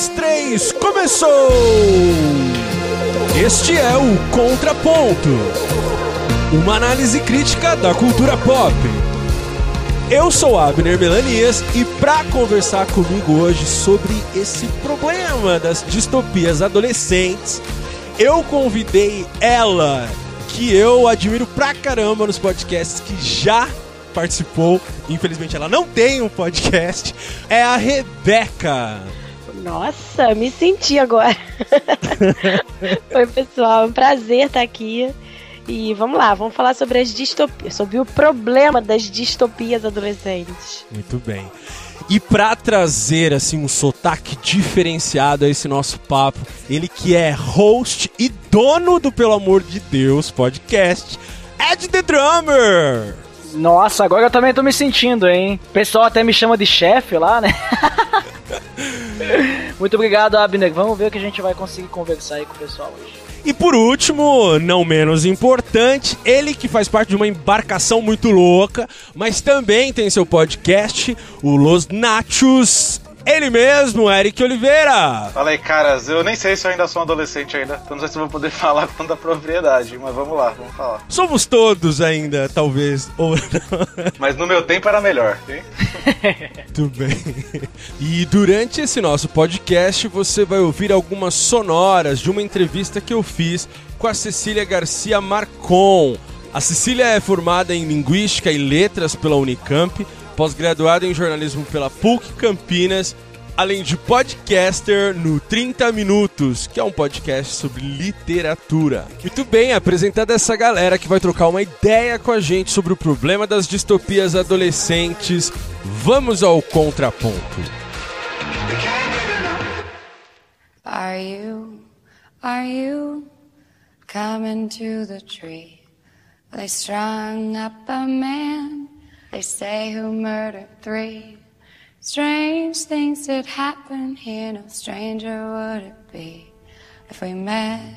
dois, três, começou! Este é o Contraponto uma análise crítica da cultura pop. Eu sou Abner Melanias e para conversar comigo hoje sobre esse problema das distopias adolescentes, eu convidei ela, que eu admiro pra caramba nos podcasts que já participou. Infelizmente ela não tem um podcast. É a Rebeca. Nossa, me senti agora. Oi, pessoal, é um prazer estar aqui. E vamos lá, vamos falar sobre as distopias, sobre o problema das distopias adolescentes. Muito bem. E para trazer assim um sotaque diferenciado a esse nosso papo, ele que é host e dono do Pelo Amor de Deus podcast, Ed The Drummer. Nossa, agora eu também tô me sentindo, hein? O pessoal até me chama de chefe lá, né? Muito obrigado, Abner. Vamos ver o que a gente vai conseguir conversar aí com o pessoal hoje. E por último, não menos importante, ele que faz parte de uma embarcação muito louca, mas também tem seu podcast, o Los Nachos. Ele mesmo, Eric Oliveira. Fala aí, caras. Eu nem sei se eu ainda sou um adolescente ainda. Então não sei se eu vou poder falar com tanta propriedade, mas vamos lá, vamos falar. Somos todos ainda, talvez, ou não. Mas no meu tempo era melhor, hein? Tudo bem. E durante esse nosso podcast você vai ouvir algumas sonoras de uma entrevista que eu fiz com a Cecília Garcia Marcon. A Cecília é formada em Linguística e Letras pela Unicamp, pós-graduada em Jornalismo pela PUC Campinas, além de podcaster no 30 Minutos, que é um podcast sobre literatura. Muito bem, apresentada essa galera que vai trocar uma ideia com a gente sobre o problema das distopias adolescentes, vamos ao contraponto. Are you, are you coming to the tree? They strung up a man, they say who murdered three. Strange things did happen here, no stranger would it be if we met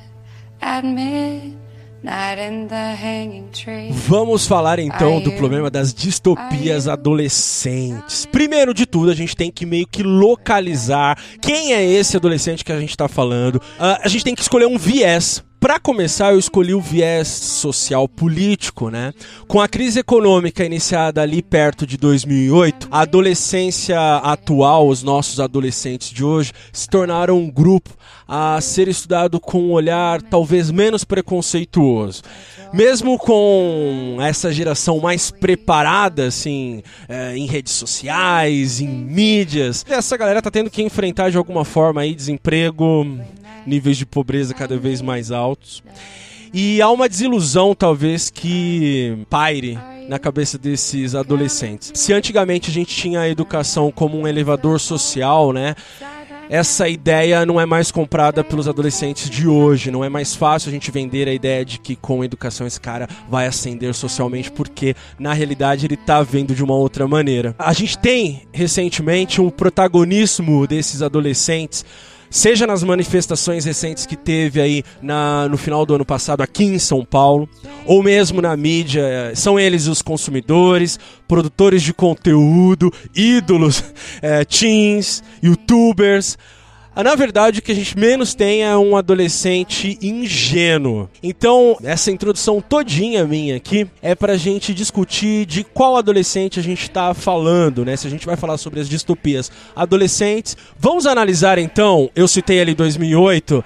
at midnight in the hanging tree. Vamos falar então do problema das distopias adolescentes. Primeiro de tudo, a gente tem que meio que localizar quem é esse adolescente que a gente está falando. Ah, a gente tem que escolher um viés para começar, eu escolhi o viés social político, né? Com a crise econômica iniciada ali perto de 2008, a adolescência atual, os nossos adolescentes de hoje, se tornaram um grupo a ser estudado com um olhar talvez menos preconceituoso. Mesmo com essa geração mais preparada, assim, é, em redes sociais, em mídias, essa galera tá tendo que enfrentar de alguma forma aí desemprego, níveis de pobreza cada vez mais altos. E há uma desilusão, talvez, que paire na cabeça desses adolescentes. Se antigamente a gente tinha a educação como um elevador social, né? Essa ideia não é mais comprada pelos adolescentes de hoje. Não é mais fácil a gente vender a ideia de que com educação esse cara vai ascender socialmente, porque na realidade ele tá vendo de uma outra maneira. A gente tem recentemente um protagonismo desses adolescentes seja nas manifestações recentes que teve aí na, no final do ano passado aqui em São Paulo, ou mesmo na mídia, são eles os consumidores, produtores de conteúdo, ídolos, é, teens, youtubers. Ah, Na verdade, o que a gente menos tem é um adolescente ingênuo. Então, essa introdução todinha minha aqui é pra gente discutir de qual adolescente a gente tá falando, né? Se a gente vai falar sobre as distopias adolescentes. Vamos analisar então, eu citei ali 2008,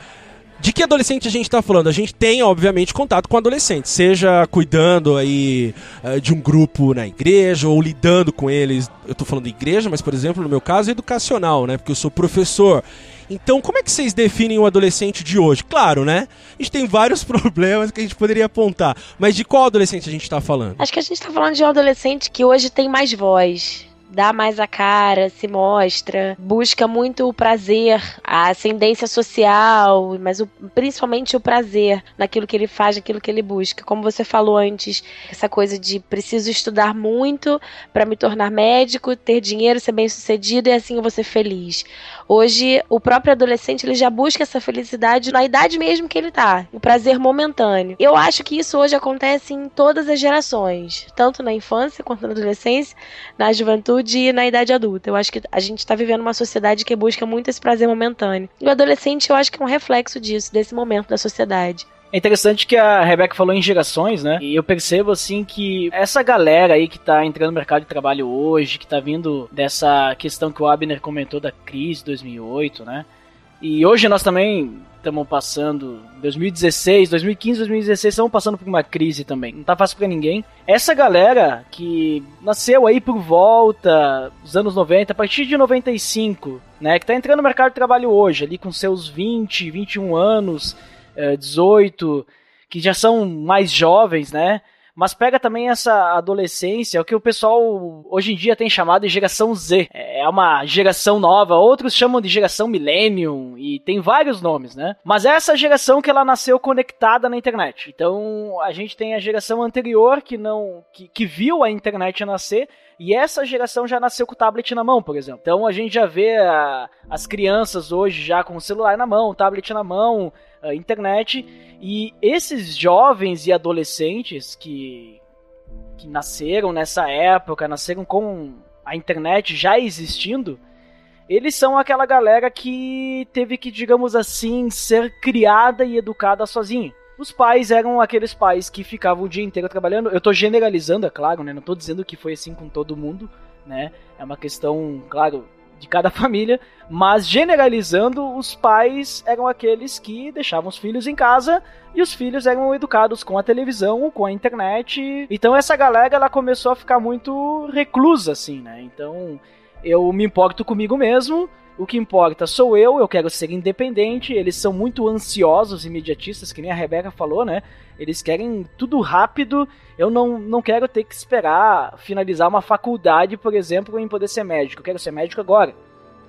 de que adolescente a gente está falando? A gente tem, obviamente, contato com adolescentes, seja cuidando aí eh, de um grupo na igreja ou lidando com eles. Eu estou falando de igreja, mas, por exemplo, no meu caso, educacional, né? Porque eu sou professor. Então, como é que vocês definem o adolescente de hoje? Claro, né? A gente tem vários problemas que a gente poderia apontar, mas de qual adolescente a gente está falando? Acho que a gente tá falando de um adolescente que hoje tem mais voz. Dá mais a cara, se mostra, busca muito o prazer, a ascendência social, mas o- principalmente o prazer naquilo que ele faz, naquilo que ele busca. Como você falou antes, essa coisa de preciso estudar muito para me tornar médico, ter dinheiro, ser bem sucedido e assim eu vou ser feliz. Hoje, o próprio adolescente ele já busca essa felicidade na idade mesmo que ele tá, o prazer momentâneo. Eu acho que isso hoje acontece em todas as gerações, tanto na infância quanto na adolescência, na juventude e na idade adulta. Eu acho que a gente tá vivendo uma sociedade que busca muito esse prazer momentâneo. E o adolescente, eu acho que é um reflexo disso, desse momento da sociedade. É interessante que a Rebeca falou em gerações, né? E eu percebo assim que essa galera aí que tá entrando no mercado de trabalho hoje, que tá vindo dessa questão que o Abner comentou da crise 2008, né? E hoje nós também estamos passando 2016, 2015, 2016 estamos passando por uma crise também. Não tá fácil para ninguém. Essa galera que nasceu aí por volta dos anos 90, a partir de 95, né, que tá entrando no mercado de trabalho hoje, ali com seus 20, 21 anos, 18, eh, que já são mais jovens, né? Mas pega também essa adolescência, o que o pessoal hoje em dia tem chamado de geração Z. É uma geração nova, outros chamam de geração Millennium, e tem vários nomes, né? Mas é essa geração que ela nasceu conectada na internet. Então a gente tem a geração anterior que não. que, que viu a internet nascer e essa geração já nasceu com o tablet na mão, por exemplo. Então a gente já vê a, as crianças hoje já com o celular na mão, o tablet na mão, a internet. E esses jovens e adolescentes que, que nasceram nessa época, nasceram com a internet já existindo, eles são aquela galera que teve que, digamos assim, ser criada e educada sozinha. Os pais eram aqueles pais que ficavam o dia inteiro trabalhando. Eu tô generalizando, é claro, né? Não tô dizendo que foi assim com todo mundo, né? É uma questão, claro, de cada família, mas generalizando, os pais eram aqueles que deixavam os filhos em casa e os filhos eram educados com a televisão, com a internet. Então essa galera ela começou a ficar muito reclusa assim, né? Então eu me importo comigo mesmo o que importa sou eu, eu quero ser independente. Eles são muito ansiosos, imediatistas, que nem a Rebeca falou, né? Eles querem tudo rápido. Eu não, não quero ter que esperar finalizar uma faculdade, por exemplo, em poder ser médico. Eu quero ser médico agora.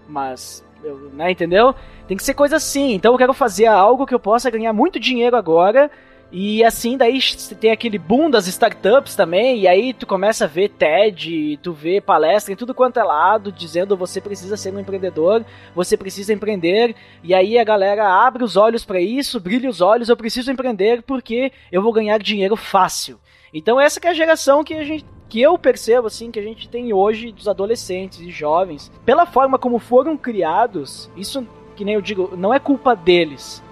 Mas, eu, né, entendeu? Tem que ser coisa assim. Então eu quero fazer algo que eu possa ganhar muito dinheiro agora e assim, daí tem aquele boom das startups também, e aí tu começa a ver TED, tu vê palestra em tudo quanto é lado, dizendo você precisa ser um empreendedor, você precisa empreender, e aí a galera abre os olhos para isso, brilha os olhos, eu preciso empreender porque eu vou ganhar dinheiro fácil. Então essa é a geração que a gente que eu percebo assim que a gente tem hoje dos adolescentes e jovens, pela forma como foram criados, isso que nem eu digo, não é culpa deles?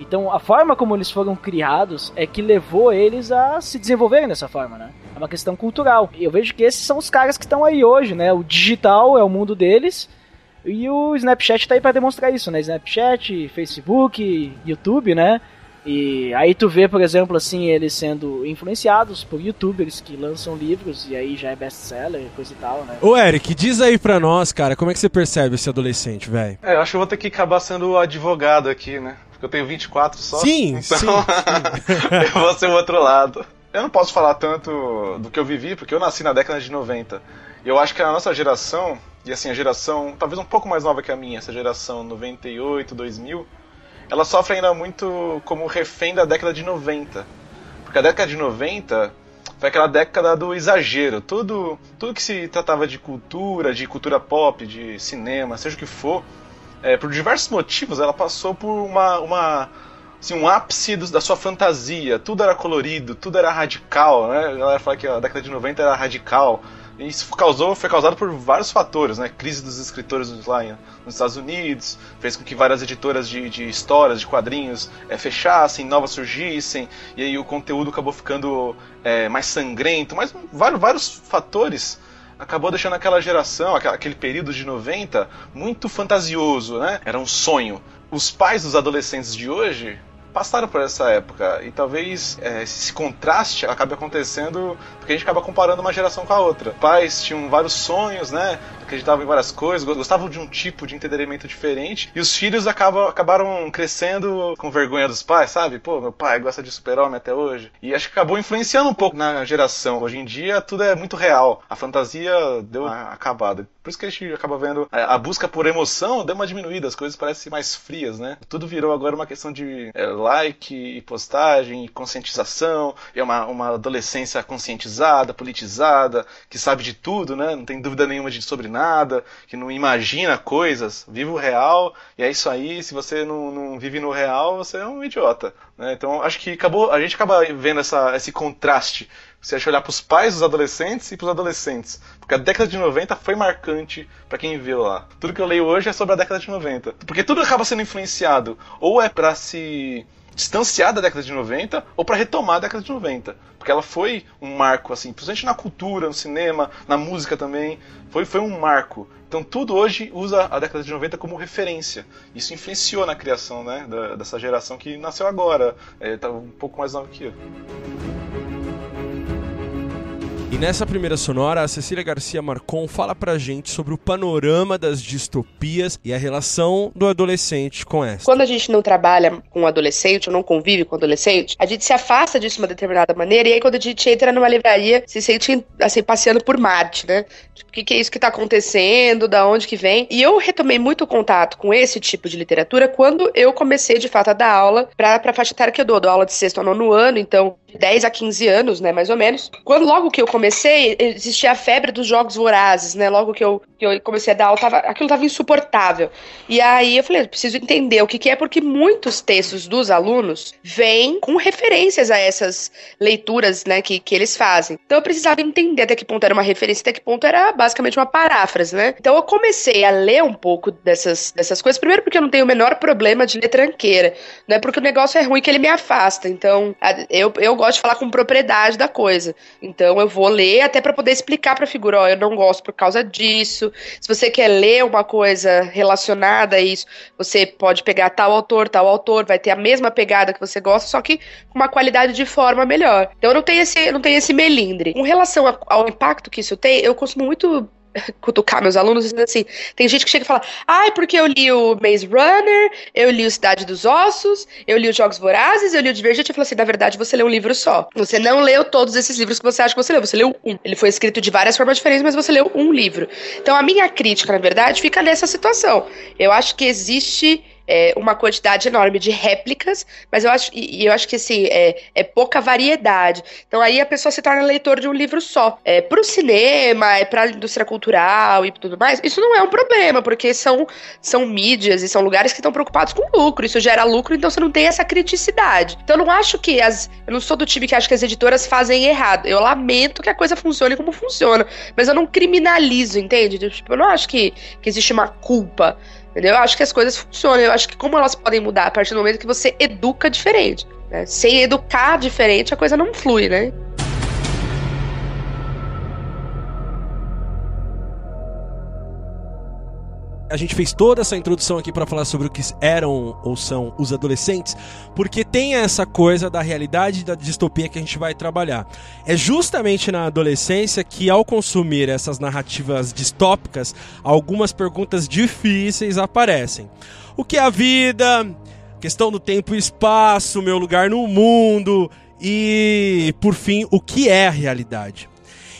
Então, a forma como eles foram criados é que levou eles a se desenvolverem dessa forma, né? É uma questão cultural. E eu vejo que esses são os caras que estão aí hoje, né? O digital é o mundo deles. E o Snapchat tá aí para demonstrar isso, né? Snapchat, Facebook, YouTube, né? E aí tu vê, por exemplo, assim, eles sendo influenciados por youtubers que lançam livros e aí já é best-seller, coisa e tal, né? Ô Eric, diz aí pra nós, cara, como é que você percebe esse adolescente, velho? É, eu acho que eu vou ter que acabar sendo advogado aqui, né? Eu tenho 24 só. Sim, então sim, eu vou ser o outro lado. Eu não posso falar tanto do que eu vivi, porque eu nasci na década de 90. E eu acho que a nossa geração, e assim, a geração talvez um pouco mais nova que a minha, essa geração 98, 2000, ela sofre ainda muito como refém da década de 90. Porque a década de 90 foi aquela década do exagero. Tudo, tudo que se tratava de cultura, de cultura pop, de cinema, seja o que for, é, por diversos motivos, ela passou por uma, uma assim, um ápice da sua fantasia. Tudo era colorido, tudo era radical, né? A galera fala que a década de 90 era radical. E isso causou, foi causado por vários fatores, né? Crise dos escritores lá nos Estados Unidos, fez com que várias editoras de, de histórias, de quadrinhos, é, fechassem, novas surgissem, e aí o conteúdo acabou ficando é, mais sangrento, mas vários, vários fatores acabou deixando aquela geração, aquele período de 90, muito fantasioso, né? Era um sonho. Os pais dos adolescentes de hoje passaram por essa época. E talvez é, esse contraste acabe acontecendo porque a gente acaba comparando uma geração com a outra. Pais tinham vários sonhos, né? Acreditavam em várias coisas, gostavam de um tipo de entendimento diferente. E os filhos acabam, acabaram crescendo com vergonha dos pais, sabe? Pô, meu pai gosta de super-homem até hoje. E acho que acabou influenciando um pouco na geração. Hoje em dia tudo é muito real. A fantasia deu uma acabada. Por isso que a gente acaba vendo a, busca por emoção deu uma diminuída, as coisas parecem mais frias, né? Tudo virou agora uma questão de é, like e postagem, e conscientização, e é uma, uma adolescência conscientizada, politizada, que sabe de tudo, né? Não tem dúvida nenhuma de sobre nada, que não imagina coisas, vive o real, e é isso aí, se você não, não vive no real, você é um idiota. Né? Então acho que acabou, a gente acaba vendo essa, esse contraste Você acha olhar para os pais dos adolescentes e para os adolescentes. Porque a década de 90 foi marcante para quem viveu lá. Tudo que eu leio hoje é sobre a década de 90. Porque tudo acaba sendo influenciado ou é para se distanciar da década de 90 ou para retomar a década de 90. Porque ela foi um marco, assim, principalmente na cultura, no cinema, na música também. Foi, foi um marco. Então tudo hoje usa a década de 90 como referência. Isso influenciou na criação né, da, dessa geração que nasceu agora. É, tá um pouco mais nova que eu. E nessa primeira sonora, a Cecília Garcia Marcon fala pra gente sobre o panorama das distopias e a relação do adolescente com essa. Quando a gente não trabalha com adolescente ou não convive com adolescente, a gente se afasta disso de uma determinada maneira e aí quando a gente entra numa livraria, se sente assim passeando por Marte, né? Tipo, o que, que é isso que tá acontecendo, da onde que vem? E eu retomei muito contato com esse tipo de literatura quando eu comecei de fato a dar aula pra, pra faixa etária que eu dou, dou aula de sexto a nono ano, então de 10 a 15 anos, né, mais ou menos. Quando logo que eu comecei, existia a febre dos jogos vorazes, né? Logo que eu, que eu comecei a dar aula, tava, aquilo tava insuportável. E aí eu falei, preciso entender o que, que é, porque muitos textos dos alunos vêm com referências a essas leituras, né, que, que eles fazem. Então eu precisava entender até que ponto era uma referência, até que ponto era basicamente uma paráfrase, né? Então eu comecei a ler um pouco dessas, dessas coisas, primeiro porque eu não tenho o menor problema de ler tranqueira, não é porque o negócio é ruim que ele me afasta. Então, eu, eu gosto de falar com propriedade da coisa. Então eu vou ler até para poder explicar para a figura, ó, eu não gosto por causa disso. Se você quer ler uma coisa relacionada a isso, você pode pegar tal autor, tal autor, vai ter a mesma pegada que você gosta, só que com uma qualidade de forma melhor. Então eu não tenho esse, não tenho esse melindre. Com relação ao impacto que isso tem, eu costumo muito cutucar meus alunos assim: tem gente que chega e fala, ai, ah, porque eu li o Maze Runner, eu li o Cidade dos Ossos, eu li os Jogos Vorazes, eu li o Divergente. Eu falo assim: na verdade, você leu um livro só. Você não leu todos esses livros que você acha que você leu, você leu um. Ele foi escrito de várias formas diferentes, mas você leu um livro. Então a minha crítica, na verdade, fica nessa situação. Eu acho que existe é, uma quantidade enorme de réplicas, mas eu acho, e, eu acho que assim, é, é, pouca variedade. Então aí a pessoa se torna leitor de um livro só. É, pro cinema, é pra indústria cultural e tudo mais, isso não é um problema, porque são, são mídias e são lugares que estão preocupados com lucro, isso gera lucro, então você não tem essa criticidade. Então eu não acho que as. Eu não sou do time que acha que as editoras fazem errado. Eu lamento que a coisa funcione como funciona, mas eu não criminalizo, entende? Tipo, eu não acho que, que existe uma culpa. Entendeu? Eu acho que as coisas funcionam. Eu acho que como elas podem mudar a partir do momento que você educa diferente. Né? Sem educar diferente, a coisa não flui, né? A gente fez toda essa introdução aqui para falar sobre o que eram ou são os adolescentes, porque tem essa coisa da realidade da distopia que a gente vai trabalhar. É justamente na adolescência que, ao consumir essas narrativas distópicas, algumas perguntas difíceis aparecem. O que é a vida? Questão do tempo e espaço, meu lugar no mundo e, por fim, o que é a realidade?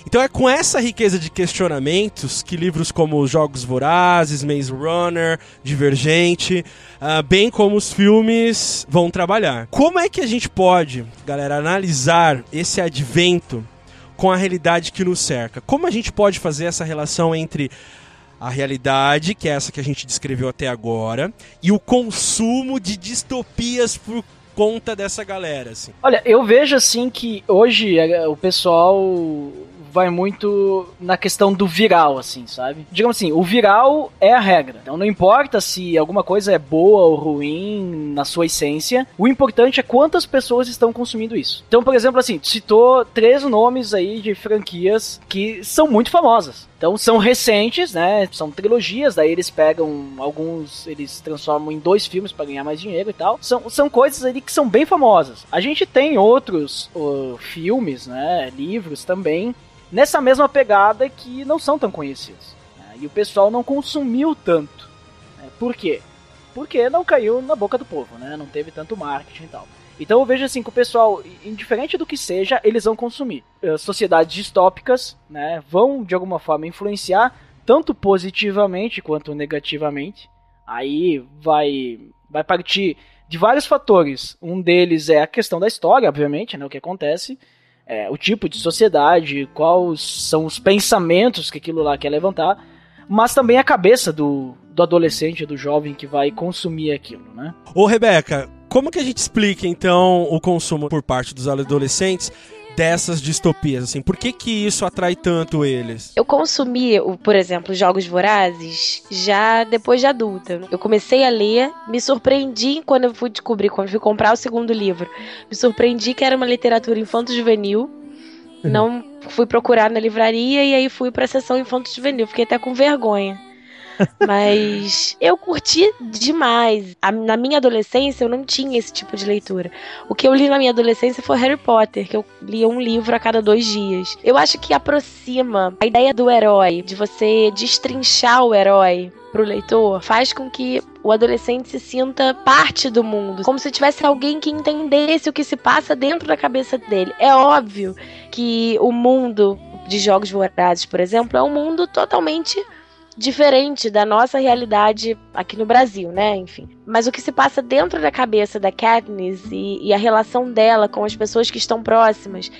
Então é com essa riqueza de questionamentos que livros como Jogos Vorazes, Maze Runner, Divergente, uh, bem como os filmes vão trabalhar. Como é que a gente pode, galera, analisar esse advento com a realidade que nos cerca? Como a gente pode fazer essa relação entre a realidade, que é essa que a gente descreveu até agora, e o consumo de distopias por conta dessa galera, assim? Olha, eu vejo assim que hoje eh, o pessoal vai muito na questão do viral, assim, sabe? Digamos assim, o viral é a regra. Então não importa se alguma coisa é boa ou ruim na sua essência, o importante é quantas pessoas estão consumindo isso. Então, por exemplo, assim, citou três nomes aí de franquias que são muito famosas. Então são recentes, né? São trilogias, daí eles pegam alguns, eles transformam em dois filmes para ganhar mais dinheiro e tal. São, são coisas ali que são bem famosas. A gente tem outros uh, filmes, né? Livros também nessa mesma pegada que não são tão conhecidos. Né? E o pessoal não consumiu tanto. Né? Por quê? Porque não caiu na boca do povo, né? Não teve tanto marketing e tal. Então eu vejo assim que o pessoal, indiferente do que seja, eles vão consumir. Eh, sociedades distópicas, né, vão de alguma forma influenciar tanto positivamente quanto negativamente. Aí vai vai partir de vários fatores. Um deles é a questão da história, obviamente, né, o que acontece é, o tipo de sociedade, quais são os pensamentos que aquilo lá quer levantar, mas também a cabeça do, do adolescente, do jovem que vai consumir aquilo, né? Ô, Rebeca, como que a gente explica então o consumo por parte dos adolescentes dessas distopias, assim? Por que que isso atrai tanto eles? Eu consumi, por exemplo, Jogos Vorazes já depois de adulta. Eu comecei a ler, me surpreendi quando eu fui descobrir, quando fui comprar o segundo livro. Me surpreendi que era uma literatura infanto-juvenil. Uhum. Não fui procurar na livraria e aí fui para a sessão infanto-juvenil. Fiquei até com vergonha. Mas eu curti demais. na minha adolescência eu não tinha esse tipo de leitura. O que eu li na minha adolescência foi Harry Potter, que eu lia um livro a cada dois dias. Eu acho que aproxima a ideia do herói, de você destrinchar o herói pro leitor, faz com que o adolescente se sinta parte do mundo, como se tivesse alguém que entendesse o que se passa dentro da cabeça dele. É óbvio que o mundo de jogos vorazes, por exemplo, é um mundo totalmente diferente da nossa realidade aqui no Brasil, né? Enfim. Mas o que se passa dentro da cabeça da Katniss e, e, a relação dela com as pessoas que estão próximas,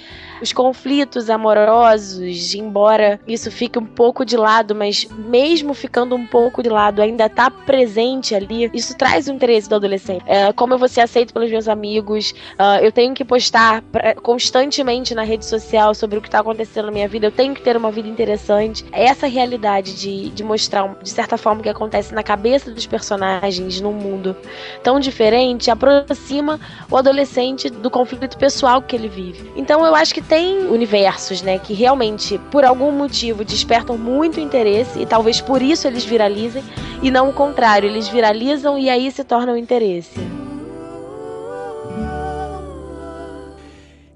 os conflitos amorosos, embora isso fique um pouco de lado, mas mesmo ficando um pouco de lado, ainda tá presente ali, isso traz o interesse do adolescente. É, como eu vou ser aceito pelos meus amigos, uh, eu tenho que postar pra, constantemente na rede social sobre o que tá acontecendo na minha vida, eu tenho que ter uma vida interessante. Essa realidade de, de mostrar, de certa forma, o que acontece na cabeça dos personagens, mundo mundo tão diferente aproxima o adolescente do conflito pessoal que ele vive. Então eu acho que tem universos, né, que realmente por algum motivo despertam muito interesse e talvez por isso eles viralizem e não o contrário, eles viralizam e aí se tornam interesse.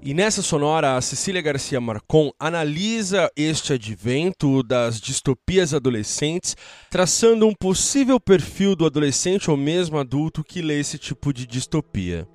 E nessa sonora, a Cecília Garcia Marcon analisa este advento das distopias adolescentes, traçando um possível perfil do adolescente ou mesmo adulto que lê esse tipo de distopia.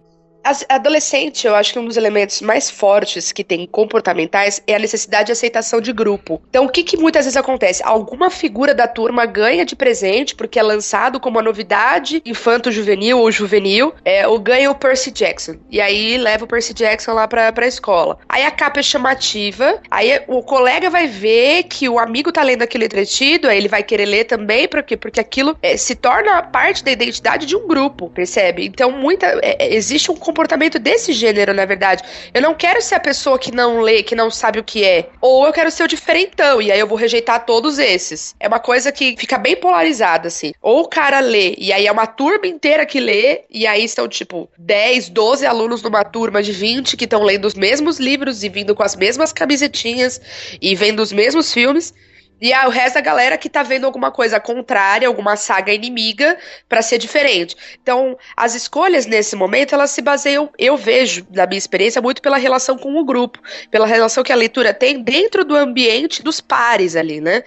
Adolescente, eu acho que um dos elementos mais fortes que tem comportamentais é a necessidade de aceitação de grupo. Então, o que, que muitas vezes acontece? Alguma figura da turma ganha de presente porque é lançado como uma novidade infanto-juvenil ou juvenil, é, ou ganha o Percy Jackson. E aí leva o Percy Jackson lá pra, pra escola. Aí a capa é chamativa, aí o colega vai ver que o amigo tá lendo aquilo entretido, aí ele vai querer ler também, por quê? Porque aquilo é, se torna parte da identidade de um grupo, percebe? Então, muita, é, existe um comportamento desse gênero, na verdade. Eu não quero ser a pessoa que não lê, que não sabe o que é. Ou eu quero ser o diferentão, e aí eu vou rejeitar todos esses. É uma coisa que fica bem polarizada, assim. Ou o cara lê, e aí é uma turma inteira que lê, e aí são, tipo, 10, 12 alunos numa turma de 20 que estão lendo os mesmos livros e vindo com as mesmas camisetinhas e vendo os mesmos filmes. E o resto da galera que tá vendo alguma coisa contrária, alguma saga inimiga, para ser diferente. Então, as escolhas nesse momento, elas se baseiam, eu vejo, na minha experiência, muito pela relação com o grupo, pela relação que a leitura tem dentro do ambiente dos pares ali, né?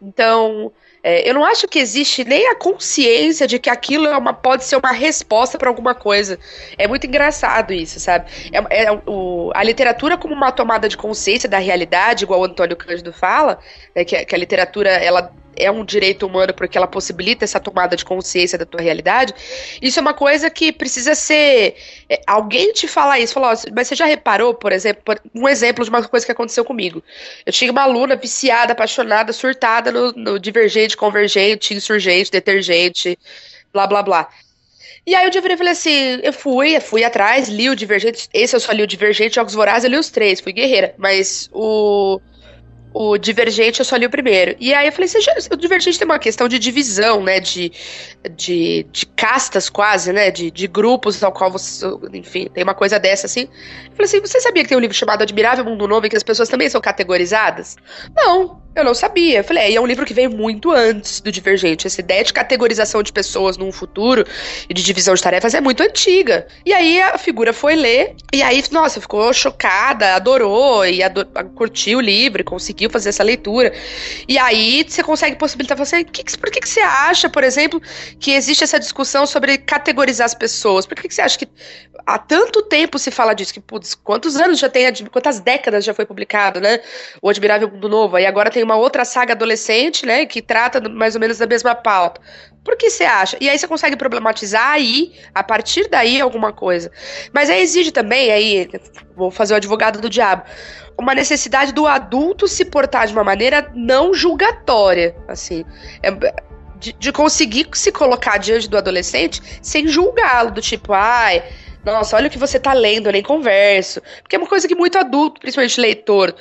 Então, é, eu não acho que existe nem a consciência de que aquilo é uma, pode ser uma resposta para alguma coisa. É muito engraçado isso, sabe? É, é o, a literatura como uma tomada de consciência da realidade, igual o Antônio Cândido fala, né, que, que a literatura ela é um direito humano porque ela possibilita essa tomada de consciência da tua realidade, isso é uma coisa que precisa ser. É, alguém te falar isso, falar, mas você já reparou, por exemplo, um exemplo de uma coisa que aconteceu comigo. Eu tinha uma aluna viciada, apaixonada, surtada no, no divergente, convergente, insurgente, detergente, blá blá blá. E aí eu virei falei assim, eu fui, fui atrás, li o Divergente, esse eu só li o Divergente, Jogos Vorazes, eu li os três, fui guerreira, mas o o Divergente eu só li o primeiro. E aí eu falei, já, o Divergente tem uma questão de divisão, né? De, de, de castas quase, né? De, de grupos ao qual você. Enfim, tem uma coisa dessa assim. Eu falei assim: você sabia que tem um livro chamado Admirável Mundo Novo em que as pessoas também são categorizadas? Não, eu não sabia. Eu falei, é, e é um livro que veio muito antes do Divergente. Essa ideia de categorização de pessoas num futuro e de divisão de tarefas é muito antiga. E aí a figura foi ler, e aí, nossa, ficou chocada, adorou e ador curtiu o livro, conseguiu fazer essa leitura. E aí você consegue possibilitar você. Que, por que, que você acha, por exemplo, que existe essa discussão sobre categorizar as pessoas? Por que, que você acha que há tanto tempo se fala disso? Que, putz, quantos anos já tem, quantas décadas já foi publicado, né? O Admirável Mundo Novo. Aí agora tem uma outra saga adolescente, né? Que trata mais ou menos da mesma pauta. Por que você acha? E aí você consegue problematizar aí, a partir daí, alguma coisa. Mas aí exige também, aí, vou fazer o advogado do diabo uma necessidade do adulto se portar de uma maneira não julgatória, assim. É, de, de, conseguir se colocar diante do adolescente sem julgá-lo, do tipo, ai, Nossa, olha o que você tá lendo, eu nem converso. Porque é uma coisa que muito adulto, principalmente leitor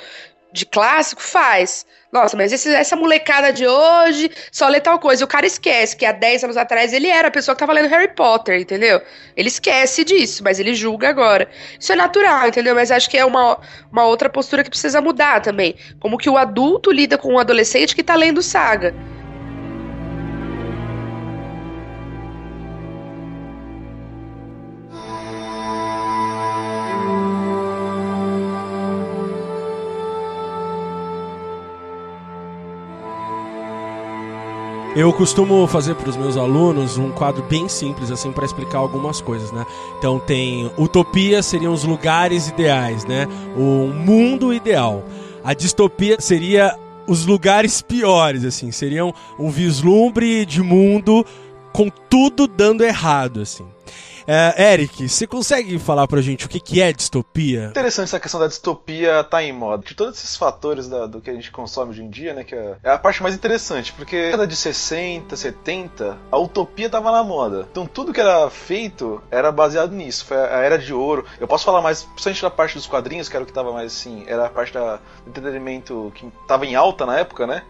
de clássico, faz. Nossa, mas esse, essa molecada de hoje só lê tal coisa. O cara esquece que há 10 anos atrás ele era a pessoa que tava lendo Harry Potter, entendeu? Ele esquece disso, mas ele julga agora. Isso é natural, entendeu? Mas acho que é uma, uma outra postura que precisa mudar também. Como que o adulto lida com o adolescente que tá lendo saga. Eu costumo fazer para os meus alunos um quadro bem simples assim para explicar algumas coisas, né? Então tem utopia seriam os lugares ideais, né? O mundo ideal. A distopia seria os lugares piores, assim, seriam um vislumbre de mundo com tudo dando errado, assim. É, Eric, você consegue falar pra gente o que, que é distopia? Interessante essa questão da distopia tá em moda. De todos esses fatores da, do que a gente consome hoje em dia, né? Que é, é a parte mais interessante, porque na década de 60, 70, a utopia tava na moda. Então tudo que era feito era baseado nisso. Foi a era de ouro. Eu posso falar mais, principalmente da parte dos quadrinhos, que era o que tava mais assim, era a parte da, do entretenimento que tava em alta na época, né?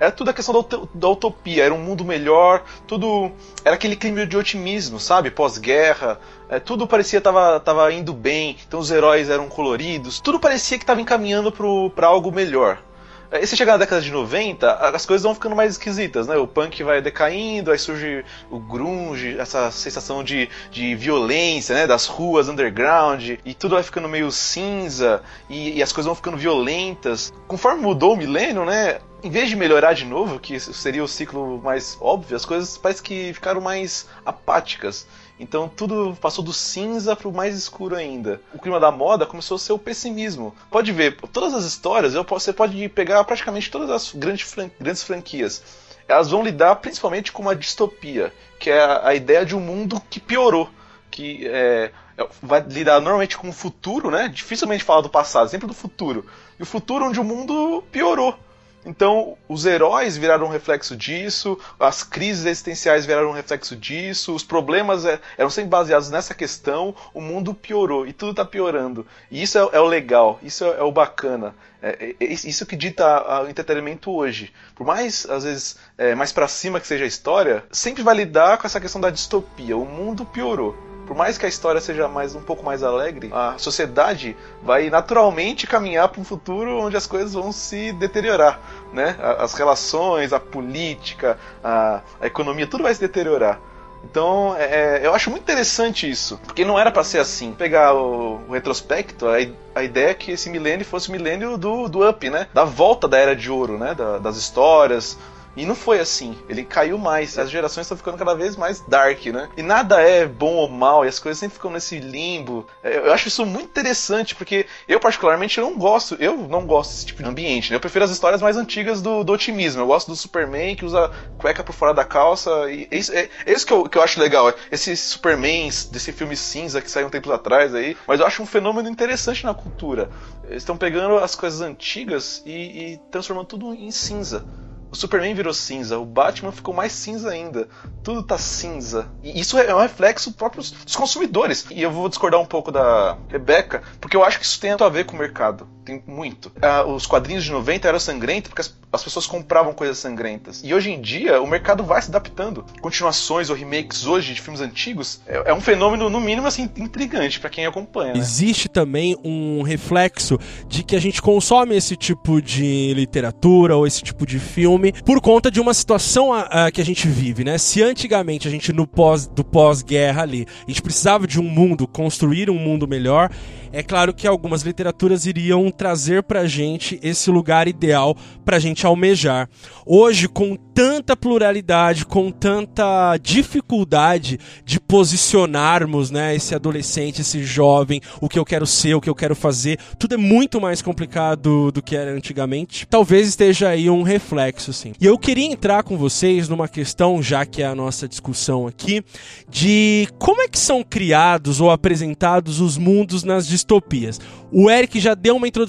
Era tudo a questão da, da, utopia, era um mundo melhor, tudo. Era aquele clima de otimismo, sabe? Pós-guerra, é, tudo parecia tava, tava indo bem, então os heróis eram coloridos, tudo parecia que estava encaminhando para algo melhor. E se chegar na década de 90, as coisas vão ficando mais esquisitas, né? O punk vai decaindo, aí surge o grunge, essa sensação de, de violência, né? Das ruas underground, e tudo vai ficando meio cinza, e, e as coisas vão ficando violentas. Conforme mudou o milênio, né? Em vez de melhorar de novo, que seria o ciclo mais óbvio, as coisas parece que ficaram mais apáticas. Então tudo passou do cinza para o mais escuro ainda. O clima da moda começou a ser o pessimismo. Pode ver, todas as histórias, você pode pegar praticamente todas as grandes, fran grandes franquias. Elas vão lidar principalmente com uma distopia, que é a, ideia de um mundo que piorou. Que é, é vai lidar normalmente com o futuro, né? Dificilmente falar do passado, sempre do futuro. E o futuro onde o mundo piorou então, os heróis viraram um reflexo disso, as crises existenciais viraram um reflexo disso, os problemas é, eram sempre baseados nessa questão, o mundo piorou e tudo está piorando. E isso é, é, o legal, isso é, é o bacana. É, é, é isso que dita o entretenimento hoje. Por mais, às vezes, mais para cima que seja a história, sempre vai lidar com essa questão da distopia. O mundo piorou por mais que a história seja mais um pouco mais alegre, a sociedade vai naturalmente caminhar para um futuro onde as coisas vão se deteriorar, né? As relações, a política, a, a economia, tudo vai se deteriorar. Então, é, é eu acho muito interessante isso, porque não era para ser assim. Pegar o, o retrospecto, a, a, ideia é que esse milênio fosse o milênio do, do Up, né? Da volta da Era de Ouro, né? Da, das histórias, e não foi assim. Ele caiu mais. As gerações estão ficando cada vez mais dark, né? E nada é bom ou mal, e as coisas sempre ficam nesse limbo. É, eu acho isso muito interessante, porque eu, particularmente, não gosto. Eu não gosto desse tipo de ambiente, né? Eu prefiro as histórias mais antigas do, do otimismo. Eu gosto do Superman que usa cueca por fora da calça. E é isso, é, é isso que, eu, que eu acho legal. Esses Supermans desse filme cinza que saiu um tempo atrás aí. Mas eu acho um fenômeno interessante na cultura. Eles estão pegando as coisas antigas e, e transformando tudo em cinza. O Superman virou cinza, o Batman ficou mais cinza ainda. Tudo tá cinza. E isso é um reflexo próprio dos consumidores. E eu vou discordar um pouco da Rebeca, porque eu acho que isso tem a ver com o mercado. Tem muito. Ah, os quadrinhos de 90 eram sangrentos porque as, as, pessoas compravam coisas sangrentas. E hoje em dia o mercado vai se adaptando. Continuações ou remakes hoje de filmes antigos é, é um fenômeno, no mínimo, assim, intrigante para quem acompanha. Né? Existe também um reflexo de que a gente consome esse tipo de literatura ou esse tipo de filme por conta de uma situação uh, que a gente vive, né? Se antigamente a gente no pós do pós-guerra ali, a gente precisava de um mundo, construir um mundo melhor, é claro que algumas literaturas iriam trazer pra gente esse lugar ideal pra gente almejar. Hoje, com tanta pluralidade, com tanta dificuldade de posicionarmos, né, esse adolescente, esse jovem, o que eu quero ser, o que eu quero fazer, tudo é muito mais complicado do que era antigamente. Talvez esteja aí um reflexo, sim. E eu queria entrar com vocês numa questão, já que é a nossa discussão aqui, de como é que são criados ou apresentados os mundos nas distopias. O Eric já deu uma introdução,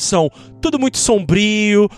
tudo muito sombrio,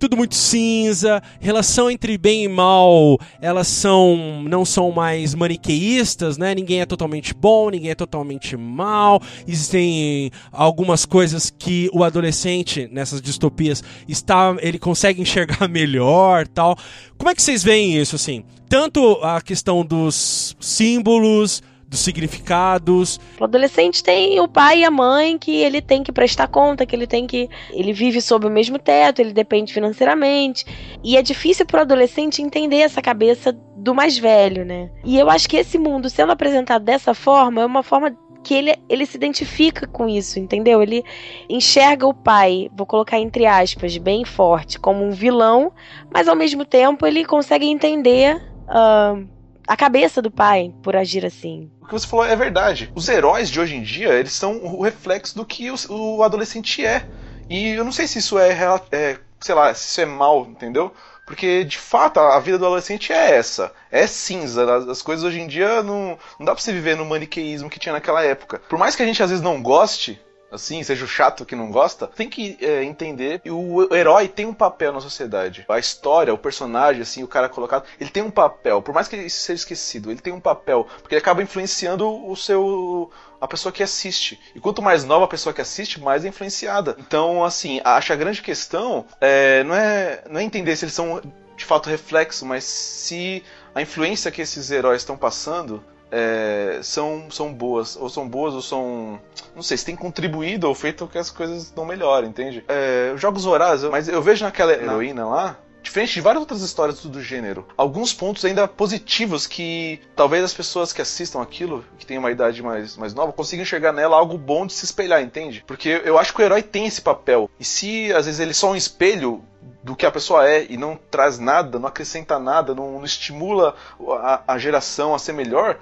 tudo muito cinza, relação entre bem e mal, elas são não são mais maniqueístas, né? Ninguém é totalmente bom, ninguém é totalmente mal. Existem algumas coisas que o adolescente nessas distopias está, ele consegue enxergar melhor, tal. Como é que vocês veem isso assim? Tanto a questão dos símbolos, dos significados. O adolescente tem o pai e a mãe que ele tem que prestar conta, que ele tem que. Ele vive sob o mesmo teto, ele depende financeiramente. E é difícil pro adolescente entender essa cabeça do mais velho, né? E eu acho que esse mundo sendo apresentado dessa forma é uma forma que ele, ele se identifica com isso, entendeu? Ele enxerga o pai, vou colocar entre aspas, bem forte, como um vilão, mas ao mesmo tempo ele consegue entender uh, a cabeça do pai por agir assim. O que você falou é verdade. Os heróis de hoje em dia, eles são o reflexo do que o, o adolescente é. E eu não sei se isso é, é, sei lá, se isso é mal, entendeu? Porque, de fato, a vida do adolescente é essa. É cinza. As coisas hoje em dia não, não dá pra você viver no maniqueísmo que tinha naquela época. Por mais que a gente às vezes não goste, assim, seja o chato que não gosta, tem que é, entender que o herói tem um papel na sociedade. A história, o personagem, assim, o cara colocado, ele tem um papel. Por mais que isso seja esquecido, ele tem um papel. Porque ele acaba influenciando o seu a pessoa que assiste. E quanto mais nova a pessoa que assiste, mais é influenciada. Então, assim, acho a grande questão é, não, é, não é entender se eles são de fato reflexo, mas se a influência que esses heróis estão passando é, são, são boas. Ou são boas ou são. Não sei, se tem contribuído ou feito que as coisas não melhorem, entende? É, Jogos Vorazes, mas eu vejo naquela heroína lá Diferente de várias outras histórias do gênero, alguns pontos ainda positivos que talvez as pessoas que assistam aquilo, que têm uma idade mais, mais nova, consigam enxergar nela algo bom de se espelhar, entende? Porque eu acho que o herói tem esse papel. E se às vezes ele é só um espelho do que a pessoa é e não traz nada, não acrescenta nada, não, não estimula a, a geração a ser melhor,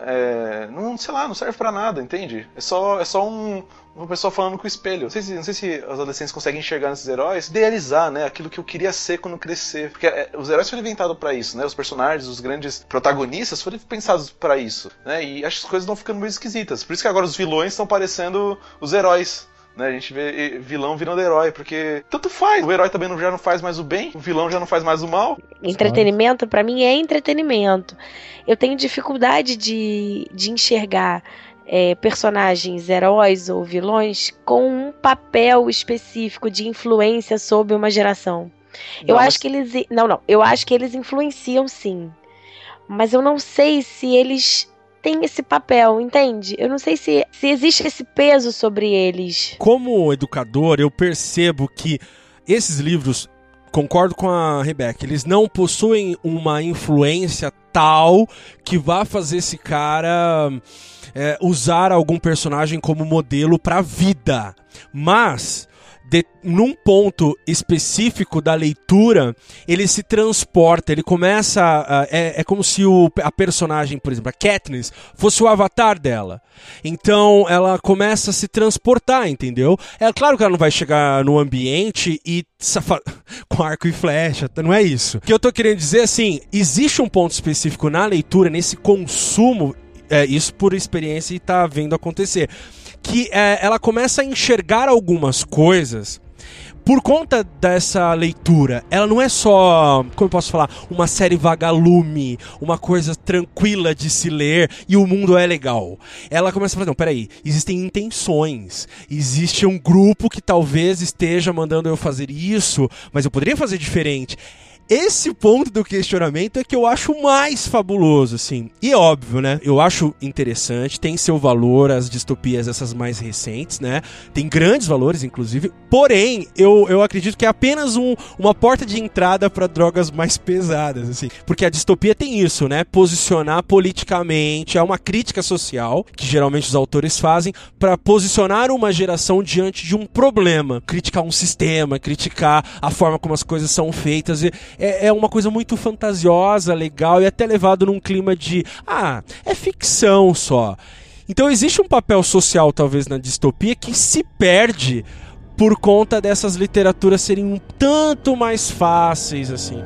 é, não, sei lá, não serve para nada, entende? É só, é só um, uma pessoa falando com o espelho. Não sei, se, não sei se os adolescentes conseguem enxergar nesses heróis, idealizar, né? Aquilo que eu queria ser quando crescer. Porque é, os heróis foram inventados para isso, né? Os personagens, os grandes protagonistas foram pensados para isso, né? E as coisas estão ficando meio esquisitas. Por isso que agora os vilões estão parecendo os heróis. Né, a gente vê vilão virando herói, porque tanto faz. O herói também já não faz mais o bem, o vilão já não faz mais o mal. Entretenimento, para mim, é entretenimento. Eu tenho dificuldade de, de enxergar é, personagens, heróis ou vilões com um papel específico de influência sobre uma geração. Não, eu mas... acho que eles. Não, não. Eu acho que eles influenciam sim. Mas eu não sei se eles têm esse papel, entende? Eu não sei se, se existe esse peso sobre eles. Como educador, eu percebo que esses livros concordo com a Rebecca, eles não possuem uma influência tal que vá fazer esse cara é, usar algum personagem como modelo para vida. Mas de, num ponto específico da leitura, ele se transporta, ele começa. A, é, é como se o, a personagem, por exemplo, a Katniss, fosse o avatar dela. Então ela começa a se transportar, entendeu? É claro que ela não vai chegar no ambiente e com arco e flecha, não é isso. O que eu tô querendo dizer assim, existe um ponto específico na leitura, nesse consumo, é, isso por experiência e tá vendo acontecer que é, ela começa a enxergar algumas coisas por conta dessa leitura, ela não é só, como eu posso falar, uma série vagalume, uma coisa tranquila de se ler e o mundo é legal. Ela começa a falar, não, peraí, existem intenções, existe um grupo que talvez esteja mandando eu fazer isso, mas eu poderia fazer diferente esse ponto do questionamento é que eu acho mais fabuloso, assim. E é óbvio, né? Eu acho interessante, tem seu valor as distopias essas mais recentes, né? Tem grandes valores, inclusive. Porém, eu, eu acredito que é apenas um, uma porta de entrada para drogas mais pesadas, assim. Porque a distopia tem isso, né? Posicionar politicamente, é uma crítica social que geralmente os autores fazem para posicionar uma geração diante de um problema, criticar um sistema, criticar a forma como as coisas são feitas. E, é, é uma coisa muito fantasiosa, legal e até levado num clima de ah, é ficção só. Então existe um papel social talvez na distopia que se perde por conta dessas literaturas serem um tanto mais fáceis assim.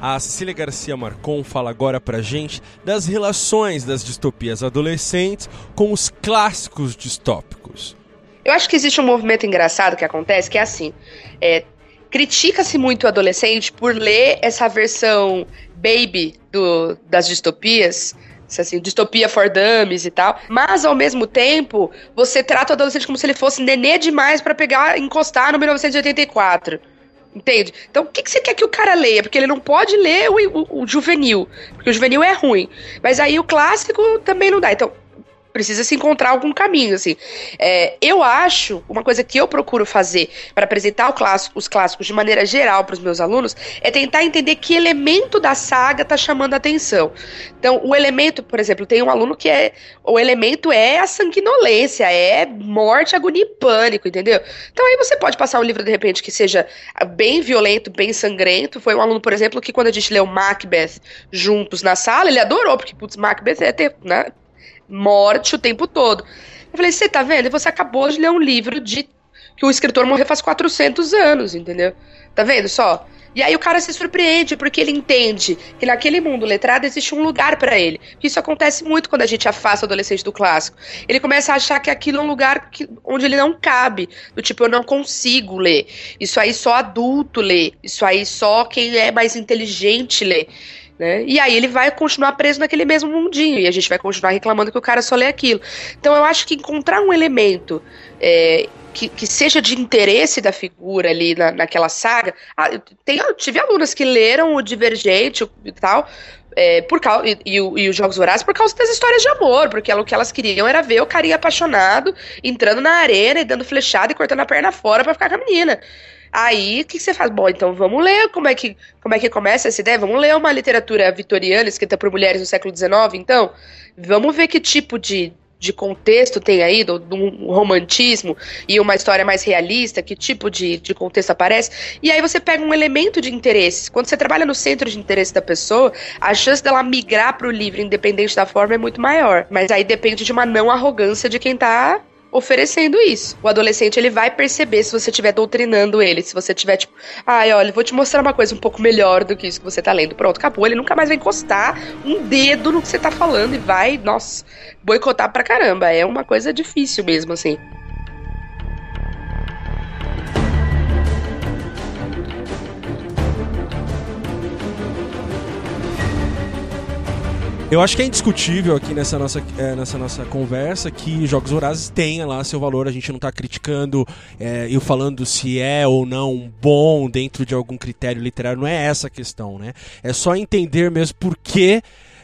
A Cecília Garcia Marcon fala agora pra gente das relações das distopias adolescentes com os clássicos distópicos. Eu acho que existe um movimento engraçado que acontece, que é assim: é, critica-se muito o adolescente por ler essa versão baby do, das distopias, assim, distopia for dummies e tal. Mas, ao mesmo tempo, você trata o adolescente como se ele fosse nenê demais para pegar encostar no 1984. Entende? Então, o que, que, você quer que o cara leia? Porque ele não pode ler o, o, o juvenil. Porque o juvenil é ruim. Mas aí o clássico também não dá. Então, precisa se encontrar algum caminho, assim. É, eu acho, uma coisa que eu procuro fazer para apresentar clássico, os clássicos de maneira geral para os meus alunos é tentar entender que elemento da saga tá chamando a atenção. Então, o elemento, por exemplo, tem um aluno que é. O elemento é a sanguinolência, é morte, agonia e pânico, entendeu? Então aí você pode passar um livro, de repente, que seja bem violento, bem sangrento. Foi um aluno, por exemplo, que quando a gente leu Macbeth juntos na sala, ele adorou, porque, putz, Macbeth é ter, né, morte o tempo todo. Eu falei, você tá vendo? Você acabou de ler um livro de que o escritor morreu faz 400 anos, entendeu? Tá vendo só? E aí o cara se surpreende porque ele entende que naquele mundo letrado existe um lugar para ele. Isso acontece muito quando a gente afasta o adolescente do clássico. Ele começa a achar que aquilo é um lugar que, onde ele não cabe. Do tipo, eu não consigo ler. Isso aí só adulto lê. Isso aí só quem é mais inteligente lê. Né? E aí ele vai continuar preso naquele mesmo mundinho e a gente vai continuar reclamando que o cara só lê aquilo. Então eu acho que encontrar um elemento é, que, que, seja de interesse da figura ali na, naquela saga. Ah, tem, tive alunas que leram o Divergente e tal. É, por causa, e, e, e, os Jogos Vorazes por causa das histórias de amor, porque o que elas queriam era ver o carinha apaixonado entrando na arena e dando flechada e cortando a perna fora para ficar com a menina. Aí, o que, que, você faz? Bom, então vamos ler como é, que, como é que começa essa ideia? Vamos ler uma literatura vitoriana escrita por mulheres no século XIX, então? Vamos ver que tipo de, de contexto tem aí, do, do romantismo e uma história mais realista, que tipo de, de contexto aparece. E aí você pega um elemento de interesse. Quando você trabalha no centro de interesse da pessoa, a chance dela migrar para o livro, independente da forma, é muito maior. Mas aí depende de uma não arrogância de quem está oferecendo isso. O adolescente ele vai perceber se você estiver doutrinando ele, se você tiver tipo, ai, olha, vou te mostrar uma coisa um pouco melhor do que isso que você tá lendo. Pronto, acabou. Ele nunca mais vai encostar um dedo no que você tá falando e vai, nossa, boicotar pra caramba. É uma coisa difícil mesmo, assim. Eu acho que é indiscutível aqui nessa nossa, é, nessa nossa conversa que Jogos Vorazes tenha lá seu valor. A gente não está criticando é, e falando se é ou não bom dentro de algum critério literário. Não é essa a questão, né? É só entender mesmo por que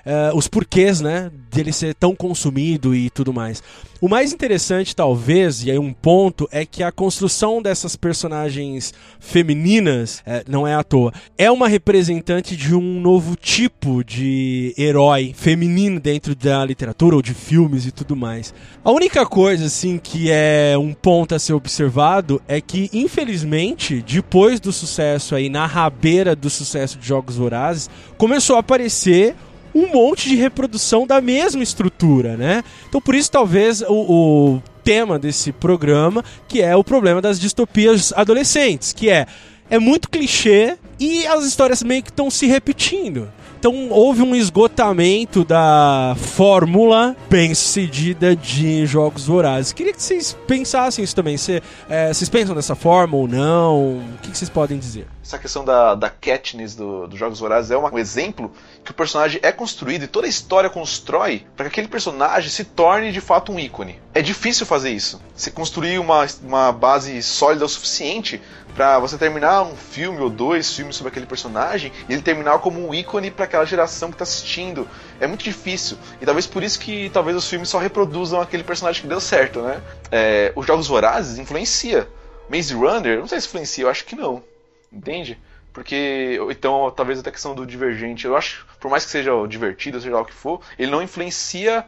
uh, os porquês, né, dele ser tão consumido e tudo mais. O mais interessante, talvez, e aí um ponto, é que a construção dessas personagens femininas, é, não é à toa, é uma representante de um novo tipo de herói feminino dentro da literatura ou de filmes e tudo mais. A única coisa, assim, que é um ponto a ser observado é que, infelizmente, depois do sucesso aí, na rabeira do sucesso de Jogos Vorazes, começou a aparecer um monte de reprodução da mesma estrutura, né? Então por isso talvez o, o tema desse programa, que é o problema das distopias adolescentes, que é é muito clichê e as histórias meio que estão se repetindo. Então houve um esgotamento da fórmula bem sucedida de Jogos Vorazes. Queria que vocês pensassem isso também. Cê, é, vocês pensam dessa forma ou não? O que, que vocês podem dizer? Essa questão da, da Katniss dos do Jogos Vorazes é uma, um exemplo que o personagem é construído e toda a história constrói para que aquele personagem se torne de fato um ícone. É difícil fazer isso. Você construir uma, uma base sólida o suficiente para você terminar um filme ou dois filmes sobre aquele personagem e ele terminar como um ícone para aquela geração que está assistindo. É muito difícil. E talvez por isso que talvez os filmes só reproduzam aquele personagem que deu certo, né? É, os Jogos Vorazes influencia. Maze Runner, não sei se influencia, eu acho que não. Entende? Porque, então, talvez até a questão do divergente, eu acho, por mais que seja divertido, seja lá o que for, ele não influencia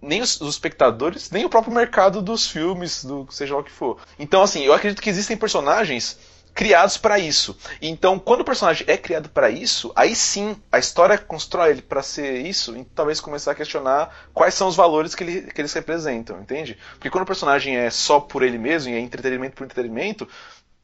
nem os, os, espectadores, nem o próprio mercado dos filmes, do seja lá o que for. Então, assim, eu acredito que existem personagens criados para isso. Então, quando o personagem é criado para isso, aí sim a história constrói ele para ser isso, e talvez começar a questionar quais são os valores que, ele, que eles representam, entende? Porque quando o personagem é só por ele mesmo e é entretenimento por entretenimento,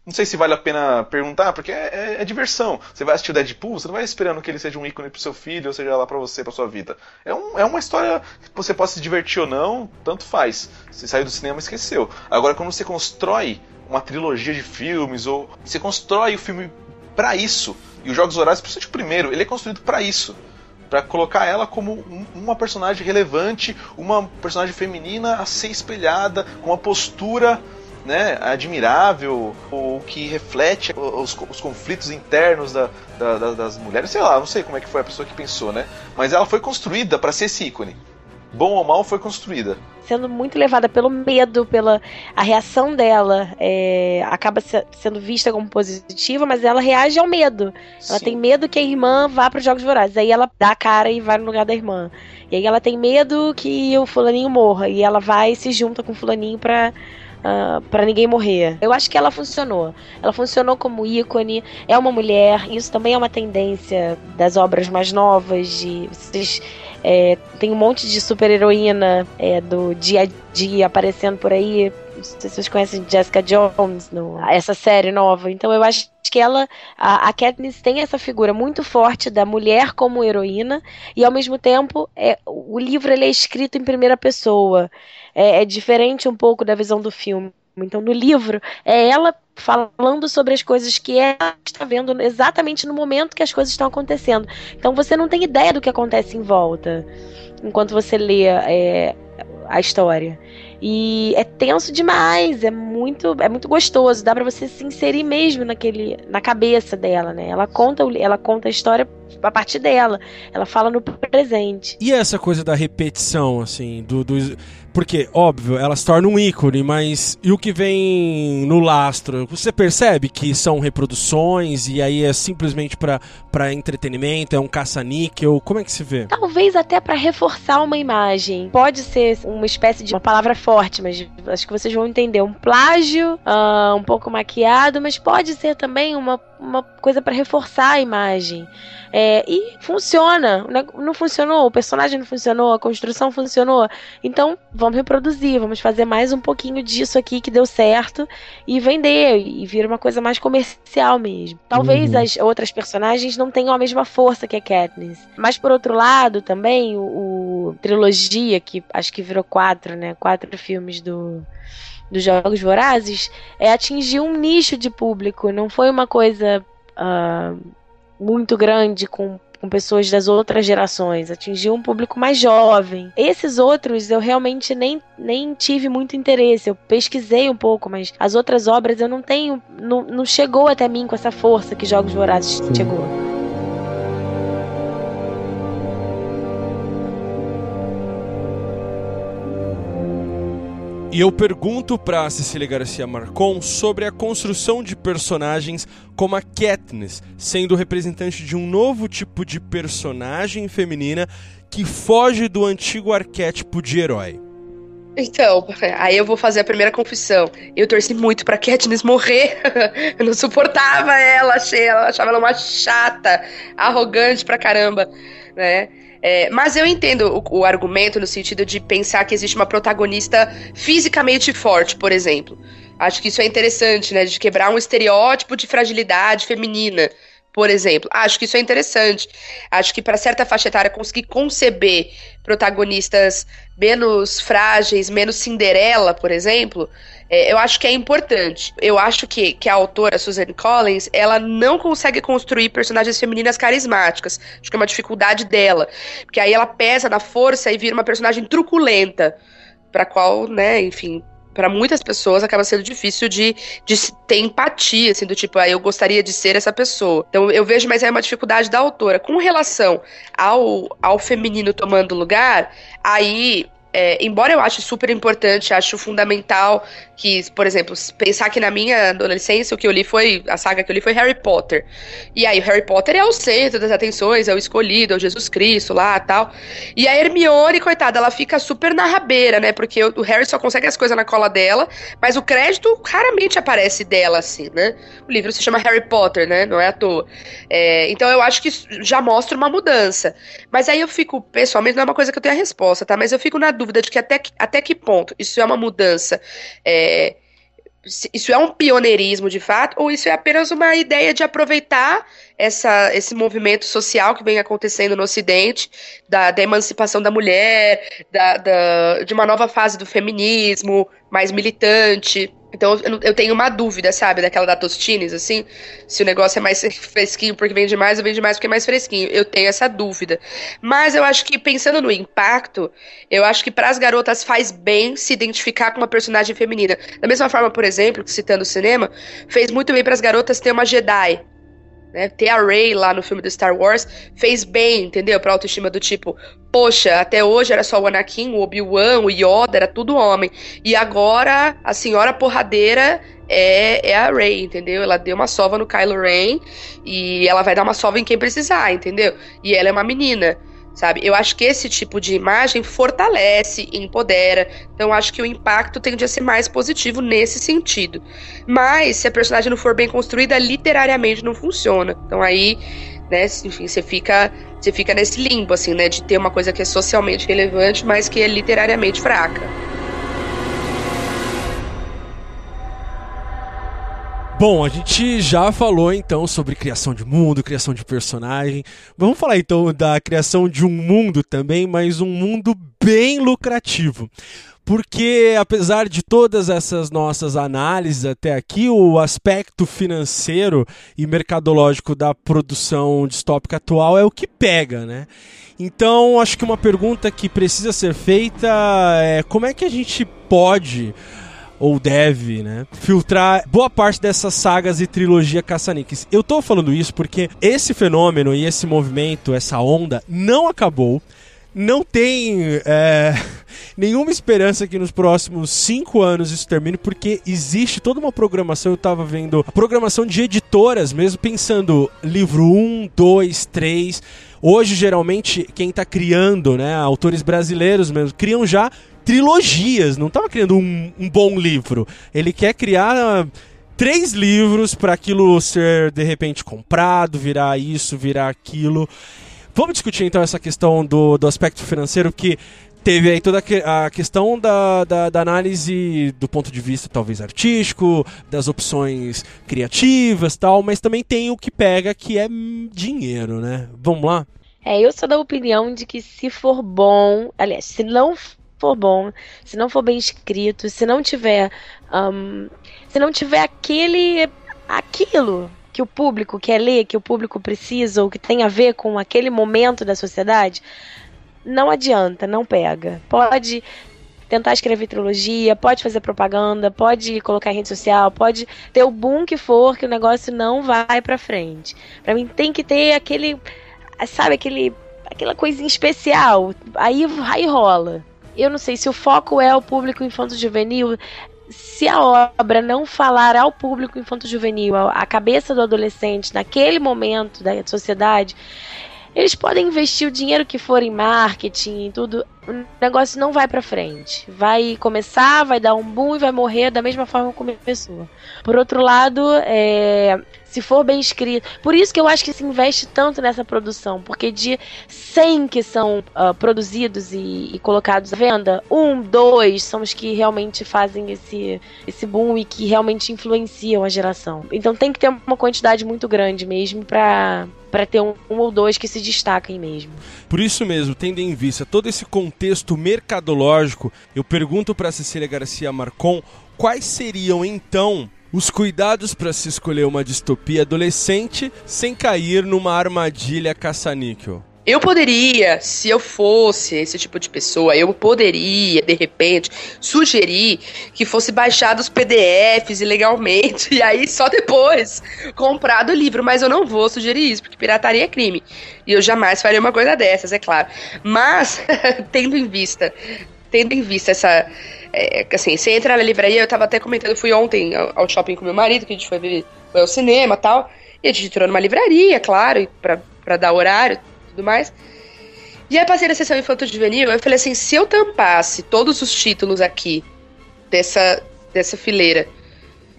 não sei se vale a pena perguntar, porque é, é, é, diversão. Você vai assistir o Deadpool, você não vai esperando que ele seja um ícone pro seu filho, ou seja lá pra você, pra sua vida. É, um, é uma história que você pode se divertir ou não, tanto faz. Você saiu do cinema e esqueceu. Agora, quando você constrói uma trilogia de filmes, ou você constrói o filme para isso, e os Jogos Vorazes, principalmente o primeiro, ele é construído para isso para colocar ela como um, uma personagem relevante, uma personagem feminina a ser espelhada, com uma postura né, admirável, ou que reflete os, os conflitos internos da, da, da, das mulheres. Sei lá, não sei como é que foi a pessoa que pensou, né? Mas ela foi construída para ser esse ícone. Bom ou mal, foi construída sendo muito levada pelo medo, pela a reação dela é, acaba se, sendo vista como positiva, mas ela reage ao medo. Ela Sim. tem medo que a irmã vá para os Jogos Vorazes. Aí ela dá a cara e vai no lugar da irmã. E aí ela tem medo que o fulaninho morra. E ela vai e se junta com o fulaninho para uh, ah, para ninguém morrer. Eu acho que ela funcionou. Ela funcionou como ícone. É uma mulher. Isso também é uma tendência das obras mais novas. De vocês é, tem um monte de super heroína é, do dia a dia aparecendo por aí. Não sei se vocês conhecem Jessica Jones, no, essa série nova. Então eu acho que ela, a, a Katniss tem essa figura muito forte da mulher como heroína e ao mesmo tempo é, o livro ele é escrito em primeira pessoa é, é diferente um pouco da visão do filme. Então, no livro, é ela falando sobre as coisas que ela está vendo exatamente no momento que as coisas estão acontecendo. Então, você não tem ideia do que acontece em volta enquanto você lê é, a história. E é tenso demais, é muito, é muito gostoso, dá para você se inserir mesmo naquele, na cabeça dela, né? Ela conta, ela conta a história a partir dela, ela fala no presente. E essa coisa da repetição, assim, do, do porque, óbvio, elas tornam um ícone, mas e o que vem no lastro? Você percebe que são reproduções e aí é simplesmente para entretenimento, é um caça-níquel? Como é que se vê? Talvez até para reforçar uma imagem. Pode ser uma espécie de uma palavra forte, mas acho que vocês vão entender. Um plágio, uh, um pouco maquiado, mas pode ser também uma, uma coisa para reforçar a imagem. É, e funciona. Não funcionou, o personagem não funcionou, a construção funcionou. Então, vamos reproduzir, vamos fazer mais um pouquinho disso aqui que deu certo e vender. E vira uma coisa mais comercial mesmo. Talvez uhum. as outras personagens não tenham a mesma força que a Katniss. Mas, por outro lado, também, o, o trilogia, que acho que virou quatro, né? Quatro filmes do dos Jogos Vorazes, é atingir um nicho de público. Não foi uma coisa uh, muito grande com, com pessoas das outras gerações, atingiu um público mais jovem. Esses outros eu realmente nem, nem tive muito interesse. Eu pesquisei um pouco, mas as outras obras eu não tenho. Não, não chegou até mim com essa força que Jogos Vorazes chegou. E eu pergunto para Cecília Garcia Marcon sobre a construção de personagens como a Katniss, sendo representante de um novo tipo de personagem feminina que foge do antigo arquétipo de herói. Então, aí eu vou fazer a primeira confissão. Eu torci muito pra Katniss morrer. eu não suportava ela, achei ela, achava ela uma chata, arrogante pra caramba, né? É, mas eu entendo o, o, argumento no sentido de pensar que existe uma protagonista fisicamente forte, por exemplo. Acho que isso é interessante, né? De quebrar um estereótipo de fragilidade feminina, por exemplo. Acho que isso é interessante. Acho que para certa faixa etária conseguir conceber protagonistas menos frágeis, menos Cinderela, por exemplo, é, eu acho que é importante. Eu acho que, que a autora, Suzanne Collins, ela não consegue construir personagens femininas carismáticas. Acho que é uma dificuldade dela. Porque aí ela pesa na força e vira uma personagem truculenta. Pra qual, né, enfim, para muitas pessoas acaba sendo difícil de, de ter empatia, assim, do tipo, ah, eu gostaria de ser essa pessoa. Então eu vejo, mas é uma dificuldade da autora. Com relação ao, ao feminino tomando lugar, aí é, embora eu ache super importante, acho fundamental que, por exemplo, pensar que na minha adolescência o que eu li foi, a saga que eu li foi Harry Potter. E aí o Harry Potter é o centro das atenções, é o escolhido, é o Jesus Cristo lá tal. E a Hermione, coitada, ela fica super na rabeira, né? Porque o Harry só consegue as coisas na cola dela, mas o crédito raramente aparece dela, assim, né? O livro se chama Harry Potter, né? Não é à toa. É, então eu acho que já mostra uma mudança. Mas aí eu fico, pessoalmente, não é uma coisa que eu tenho a resposta, tá? Mas eu fico na dúvida de que até que, até que ponto isso é uma mudança. É, isso é um pioneirismo de fato, ou isso é apenas uma ideia de aproveitar essa, esse movimento social que vem acontecendo no Ocidente, da, da emancipação da mulher, da, da, de uma nova fase do feminismo mais militante. Então eu, eu, tenho uma dúvida, sabe, daquela da Tostines, assim, se o negócio é mais fresquinho porque vende mais ou vende mais porque é mais fresquinho. Eu tenho essa dúvida. Mas eu acho que, pensando no impacto, eu acho que para as garotas faz bem se identificar com uma personagem feminina. Da mesma forma, por exemplo, citando o cinema, fez muito bem para as garotas ter uma Jedi. Né? Ter a Rey lá no filme do Star Wars fez bem, entendeu? Pra autoestima do tipo, poxa, até hoje era só o Anakin, o Obi-Wan, o Yoda, era tudo homem. E agora a senhora porradeira é, é a Rey, entendeu? Ela deu uma sova no Kylo Ren e ela vai dar uma sova em quem precisar, entendeu? E ela é uma menina sabe? Eu acho que esse tipo de imagem fortalece, empodera. Então, acho que o impacto tende a ser mais positivo nesse sentido. Mas, se a personagem não for bem construída, literariamente não funciona. Então, aí, né, enfim, você fica, você fica nesse limbo, assim, né, de ter uma coisa que é socialmente relevante, mas que é literariamente fraca. Bom, a gente já falou então sobre criação de mundo, criação de personagem. Vamos falar então da criação de um mundo também, mas um mundo bem lucrativo. Porque apesar de todas essas nossas análises até aqui, o aspecto financeiro e mercadológico da produção distópica atual é o que pega, né? Então, acho que uma pergunta que precisa ser feita é como é que a gente pode ou deve, né, filtrar boa parte dessas sagas e trilogia caça-níqueis. Eu tô falando isso porque esse fenômeno e esse movimento, essa onda, não acabou. Não tem é, nenhuma esperança que nos próximos cinco anos isso termine, porque existe toda uma programação. Eu tava vendo a programação de editoras, mesmo pensando livro 1, 2, 3. Hoje, geralmente, quem está criando, né, autores brasileiros mesmo, criam já trilogias, não estava criando um, um, bom livro. Ele quer criar uh, três livros para aquilo ser de repente comprado, virar isso, virar aquilo. Vamos discutir então essa questão do, do aspecto financeiro que teve aí toda a questão da, da, da, análise do ponto de vista talvez artístico, das opções criativas tal, mas também tem o que pega que é dinheiro, né? Vamos lá? É, eu sou da opinião de que se for bom, aliás, se não for bom, se não for bem escrito, se não tiver, um, se não tiver aquele, aquilo que o público quer ler, que o público precisa ou que tem a ver com aquele momento da sociedade, não adianta, não pega. Pode tentar escrever trilogia, pode fazer propaganda, pode colocar em rede social, pode ter o boom que for, que o negócio não vai para frente. Para mim tem que ter aquele, sabe, aquele aquela coisinha especial. Aí aí rola eu não sei se o foco é o público infanto-juvenil, se a obra não falar ao público infanto-juvenil, à cabeça do adolescente, naquele momento da sociedade, eles podem investir o dinheiro que for em marketing e tudo, o negócio não vai para frente. Vai começar, vai dar um boom e vai morrer da mesma forma como começou. Por outro lado, é, se for bem escrito. Por isso que eu acho que se investe tanto nessa produção, porque de 100 que são uh, produzidos e, e, colocados à venda, um, dois são os que realmente fazem esse, esse boom e que realmente influenciam a geração. Então tem que ter uma quantidade muito grande mesmo para ter um, um, ou dois que se destaquem mesmo. Por isso mesmo, tendo em vista todo esse contexto mercadológico, eu pergunto para Cecília Garcia Marcon quais seriam então os cuidados para se escolher uma distopia adolescente sem cair numa armadilha caça-níquel. Eu poderia, se eu fosse esse tipo de pessoa, eu poderia, de repente, sugerir que fosse baixado os PDFs ilegalmente e aí só depois comprado o livro. Mas eu não vou sugerir isso, porque pirataria é crime. E eu jamais faria uma coisa dessas, é claro. Mas, tendo em vista, tendo em vista essa. É, assim, você entra na livraria, eu tava até comentando, fui ontem ao, shopping com meu marido, que a gente foi ver foi ao cinema e tal. E a gente entrou numa livraria, claro, pra, pra dar horário tudo mais. E aí passei na sessão infanto-juvenil, eu falei assim, se eu tampasse todos os títulos aqui dessa, dessa fileira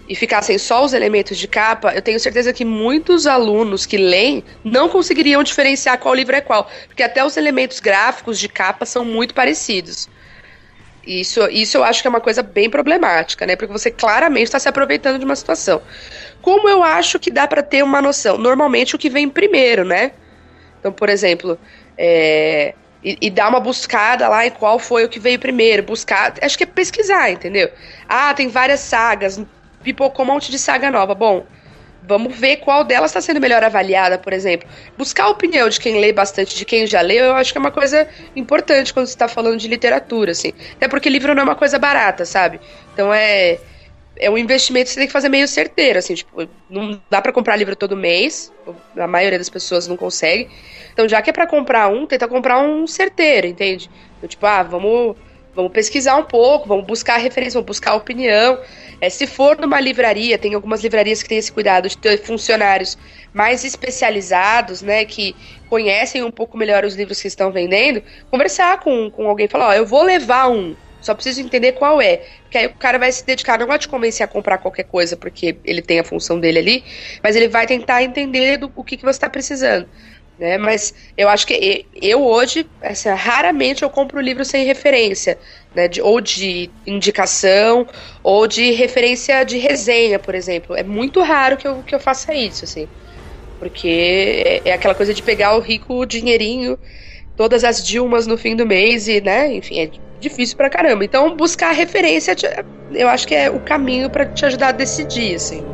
e ficassem só os elementos de capa, eu tenho certeza que muitos alunos que leem não conseguiriam diferenciar qual livro é qual, porque até os elementos gráficos de capa são muito parecidos. Isso, isso eu acho que é uma coisa bem problemática, né? Porque você claramente está se aproveitando de uma situação. Como eu acho que dá para ter uma noção? Normalmente o que vem primeiro, né? Então, por exemplo, é, e, e, dar uma buscada lá em qual foi o que veio primeiro. Buscar. Acho que é pesquisar, entendeu? Ah, tem várias sagas. Pipocou um monte de saga nova. Bom, vamos ver qual delas está sendo melhor avaliada, por exemplo. Buscar a opinião de quem lê bastante, de quem já leu, eu acho que é uma coisa importante quando você está falando de literatura, assim. Até porque livro não é uma coisa barata, sabe? Então é é um investimento que você tem que fazer meio certeiro, assim, tipo, não dá para comprar livro todo mês, a maioria das pessoas não consegue. Então, já que é para comprar um, tenta comprar um certeiro, entende? Então, tipo, ah, vamos, vamos pesquisar um pouco, vamos buscar referência, vamos buscar opinião. É, se for numa livraria, tem algumas livrarias que têm esse cuidado de ter funcionários mais especializados, né, que conhecem um pouco melhor os livros que estão vendendo, conversar com, com alguém, falar, ó, eu vou levar um, só preciso entender qual é. Porque aí o cara vai se dedicar, não vai te convencer a comprar qualquer coisa, porque ele tem a função dele ali, mas ele vai tentar entender do, o que, que você está precisando. Né? Mas eu acho que eu hoje, assim, raramente eu compro livro sem referência, né? De, ou de indicação, ou de referência de resenha, por exemplo. É muito raro que eu, que eu faça isso, assim. Porque é, é aquela coisa de pegar o rico dinheirinho, todas as Dilmas no fim do mês e, né, enfim, é difícil pra caramba. Então, buscar referência, eu acho que é o caminho para te ajudar a decidir, assim.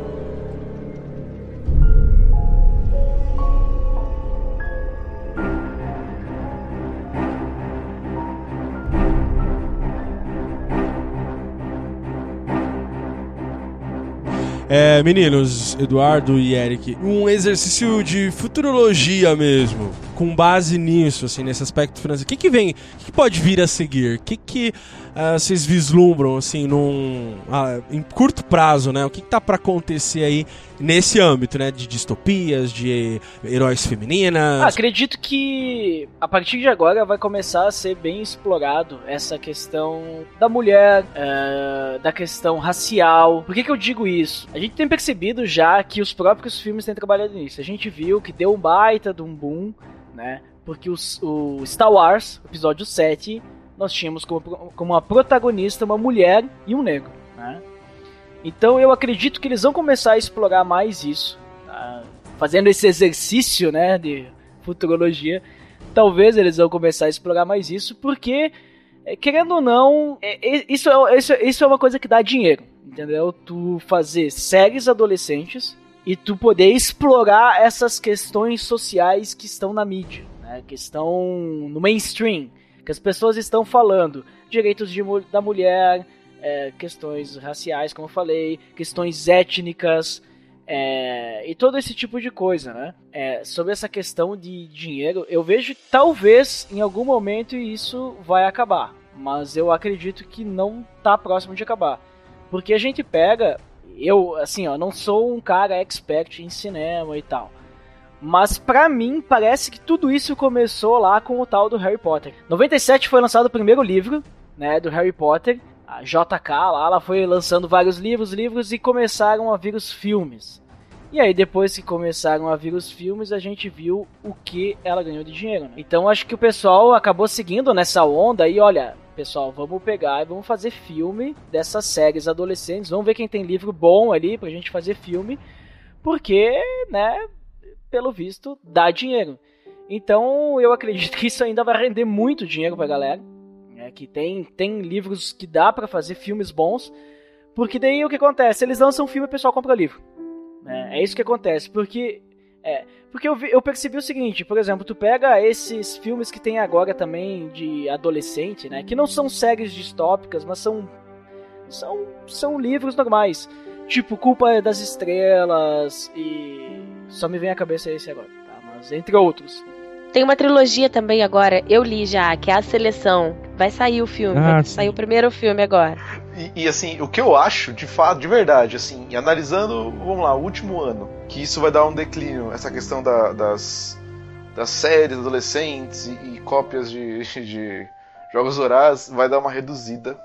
É, meninos, Eduardo e Eric, um exercício de futurologia mesmo, com base nisso, assim, nesse aspecto financeiro. O que, que vem, o que, pode vir a seguir? O que, que uh, vocês vislumbram, assim, num, uh, em curto prazo, né? O que, que tá para acontecer aí nesse âmbito, né? De distopias, de heróis femininas? Ah, acredito que a partir de agora vai começar a ser bem explorado essa questão da mulher, uh, da questão racial. Por que, que eu digo isso? A gente tem percebido já que os próprios filmes têm trabalhado nisso. A gente viu que deu um baita de um boom, né? Porque os, o Star Wars, episódio 7, nós tínhamos como, como uma protagonista uma mulher e um negro. Né? Então eu acredito que eles vão começar a explorar mais isso, tá? fazendo esse exercício né, de futurologia. Talvez eles vão começar a explorar mais isso, porque, é, querendo ou não, é, é, isso, é, isso, isso é uma coisa que dá dinheiro, entendeu? Tu fazer séries adolescentes e tu poder explorar essas questões sociais que estão na mídia, né, que estão no mainstream que as pessoas estão falando direitos de, da mulher, é, questões raciais, como eu falei, questões étnicas é, e todo esse tipo de coisa, né? É, sobre essa questão de dinheiro, eu vejo que talvez em algum momento isso vai acabar, mas eu acredito que não tá próximo de acabar, porque a gente pega, eu assim, ó, não sou um cara expert em cinema e tal. Mas para mim parece que tudo isso começou lá com o tal do Harry Potter. 97 foi lançado o primeiro livro, né, do Harry Potter. A JK lá, ela foi lançando vários livros, livros e começaram a vir os filmes. E aí depois que começaram a vir os filmes, a gente viu o que ela ganhou de dinheiro. Né? Então acho que o pessoal acabou seguindo nessa onda e olha, pessoal, vamos pegar e vamos fazer filme dessas séries adolescentes. Vamos ver quem tem livro bom ali pra gente fazer filme. Porque, né, pelo visto, dá dinheiro. Então eu acredito que isso ainda vai render muito dinheiro pra galera. É, que tem, tem livros que dá para fazer filmes bons. Porque daí o que acontece? Eles lançam um filme e o pessoal compra o livro. É, é isso que acontece. Porque. É, porque eu, vi, eu percebi o seguinte, por exemplo, tu pega esses filmes que tem agora também de adolescente, né? Que não são séries distópicas, mas são. São, são livros normais. Tipo, Culpa das Estrelas e só me vem à cabeça esse agora, tá? Mas entre outros. Tem uma trilogia também agora, eu li já, que é a Seleção. Vai sair o filme, ah, vai sair o primeiro filme agora. E, e, assim, o que eu acho, de fato, de verdade, assim, analisando, vamos lá, o último ano, que isso vai dar um declínio, essa questão da, das, das séries adolescentes e, e cópias de, de jogos horários, vai dar uma reduzida,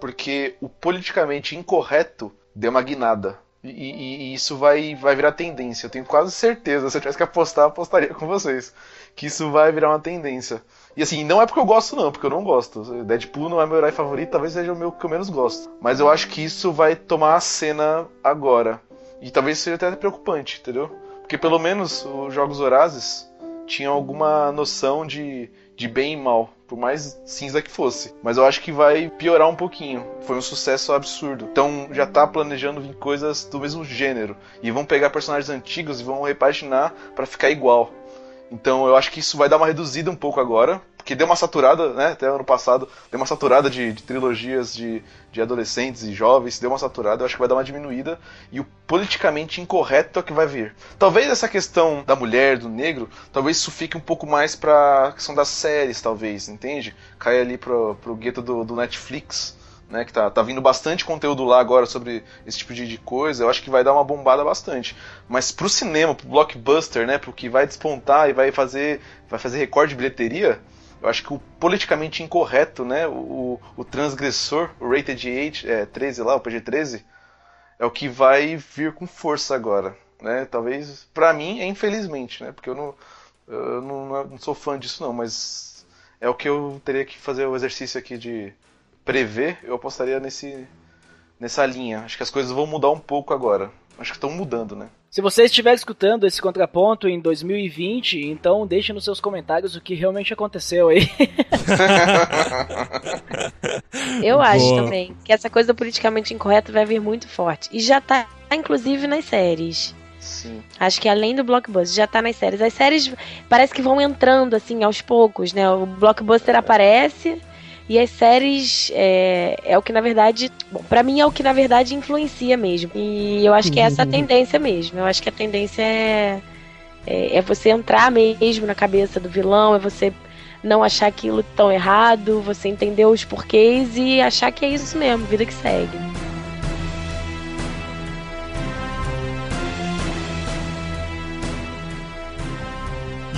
porque o politicamente incorreto deu uma guinada. E, e, e, isso vai, vai virar tendência, eu tenho quase certeza. Se eu tivesse que apostar, apostaria com vocês. que isso vai virar uma tendência. E assim, não é porque eu gosto, não, porque eu não gosto. Deadpool não é meu herói favorito, talvez seja o meu que eu menos gosto. Mas eu acho que isso vai tomar a cena agora. E talvez seja até preocupante, entendeu? Porque pelo menos os Jogos Horazes tinham alguma noção de, de bem e mal, por mais cinza que fosse. Mas eu acho que vai piorar um pouquinho. Foi um sucesso absurdo. Então já tá planejando vir coisas do mesmo gênero. E vão pegar personagens antigos e vão repaginar para ficar igual. Então eu acho que isso vai dar uma reduzida um pouco agora, porque deu uma saturada, né? Até ano passado, deu uma saturada de, de, trilogias de, de adolescentes e jovens, deu uma saturada, eu acho que vai dar uma diminuída, e o politicamente incorreto é o que vai vir. Talvez essa questão da mulher, do negro, talvez isso fique um pouco mais pra questão das séries, talvez, entende? Cai ali pro, pro gueto do, do Netflix, né, que tá, tá vindo bastante conteúdo lá agora sobre esse tipo de, de, coisa, eu acho que vai dar uma bombada bastante. Mas pro cinema, pro blockbuster, né, pro que vai despontar e vai fazer, vai fazer recorde de bilheteria, eu acho que o politicamente incorreto, né, o, o transgressor, o rated age, é, 13 lá, o PG-13, é o que vai vir com força agora, né, talvez, pra mim, é infelizmente, né, porque eu não, eu não, não sou fã disso não, mas é o que eu teria que fazer o exercício aqui de prever, eu apostaria nesse, nessa linha. Acho que as coisas vão mudar um pouco agora. Acho que estão mudando, né? Se você estiver escutando esse contraponto em 2020, então deixe nos seus comentários o que realmente aconteceu aí. Eu acho Boa. também que essa coisa politicamente incorreta vai vir muito forte. E já tá, inclusive, nas séries. Sim. Acho que além do blockbuster, já tá nas séries. As séries parece que vão entrando assim aos poucos, né? O blockbuster aparece, e as séries é, é o que, na verdade, bom, pra mim é o que, na verdade, influencia mesmo. E eu acho que é essa a uhum. tendência mesmo. Eu acho que a tendência é, é, é você entrar mesmo na cabeça do vilão, é você não achar aquilo tão errado, você entender os porquês e achar que é isso mesmo, vida que segue.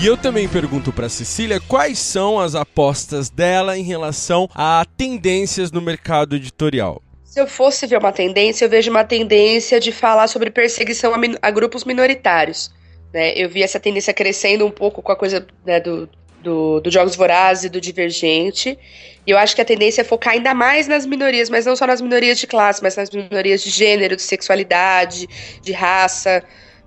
E eu também pergunto para Cecília quais são as apostas dela em relação a tendências no mercado editorial. Se eu fosse ver uma tendência, eu vejo uma tendência de falar sobre perseguição a, a grupos minoritários. Né? Eu vi essa tendência crescendo um pouco com a coisa né, do, do, do Jogos Vorazes e do Divergente. E eu acho que a tendência é focar ainda mais nas minorias, mas não só nas minorias de classe, mas nas minorias de gênero, de sexualidade, de raça.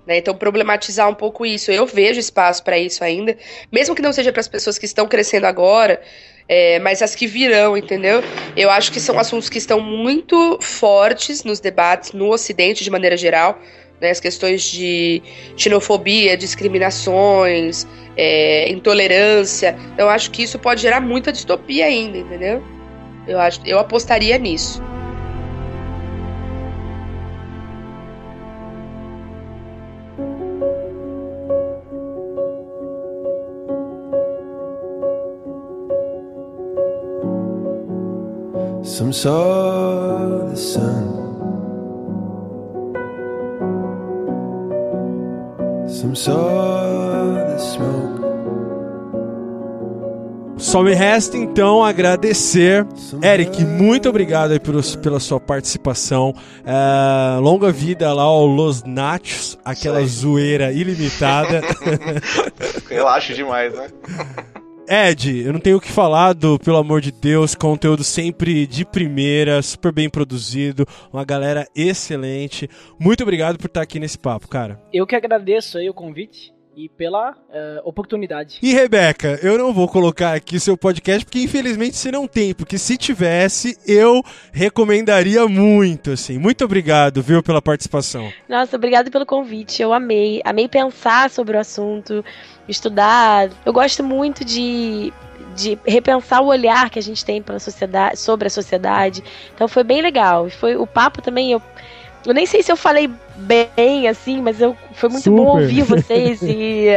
Né? Então, problematizar um pouco isso. Eu vejo espaço para isso ainda, mesmo que não seja para as pessoas que estão crescendo agora, é, mas as que virão, entendeu? Eu acho que são assuntos que estão muito fortes nos debates no Ocidente, de maneira geral. Né? As questões de xenofobia, discriminações, é, intolerância. Então, eu acho que isso pode gerar muita distopia ainda, entendeu? Eu, acho, eu apostaria nisso. Some saw the sun. Some saw the smoke. Só me resta então agradecer. Eric, muito obrigado aí por, pela sua participação. É, longa vida lá ao Los Nachos, aquela zoeira ilimitada. Relaxa demais, né? Ed, eu não tenho o que falar do, pelo amor de Deus, conteúdo sempre de primeira, super bem produzido, uma galera excelente. Muito obrigado por estar aqui nesse papo, cara. Eu que agradeço aí o convite e pela uh, oportunidade. E Rebeca, eu não vou colocar aqui seu podcast porque infelizmente você não tem, porque se tivesse eu recomendaria muito, assim. Muito obrigado, viu, pela participação. Nossa, obrigado pelo convite. Eu amei, amei pensar sobre o assunto estudar. Eu gosto muito de, de repensar o olhar que a gente tem pela sociedade, sobre a sociedade. Então foi bem legal. Foi o papo também. Eu, eu nem sei se eu falei bem assim, mas eu, foi muito Super. bom ouvir vocês e,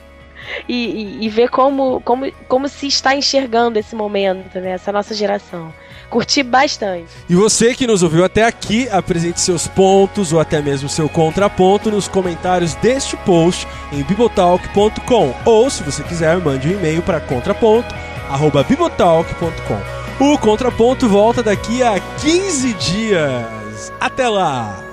e, e, e, ver como, como, como se está enxergando esse momento, né? Essa nossa geração. Curti bastante. E você que nos ouviu até aqui, apresente seus pontos ou até mesmo seu contraponto nos comentários deste post em bibotalk.com ou, se você quiser, mande um e-mail para contraponto@bibotalk.com. O contraponto volta daqui a 15 dias. Até lá.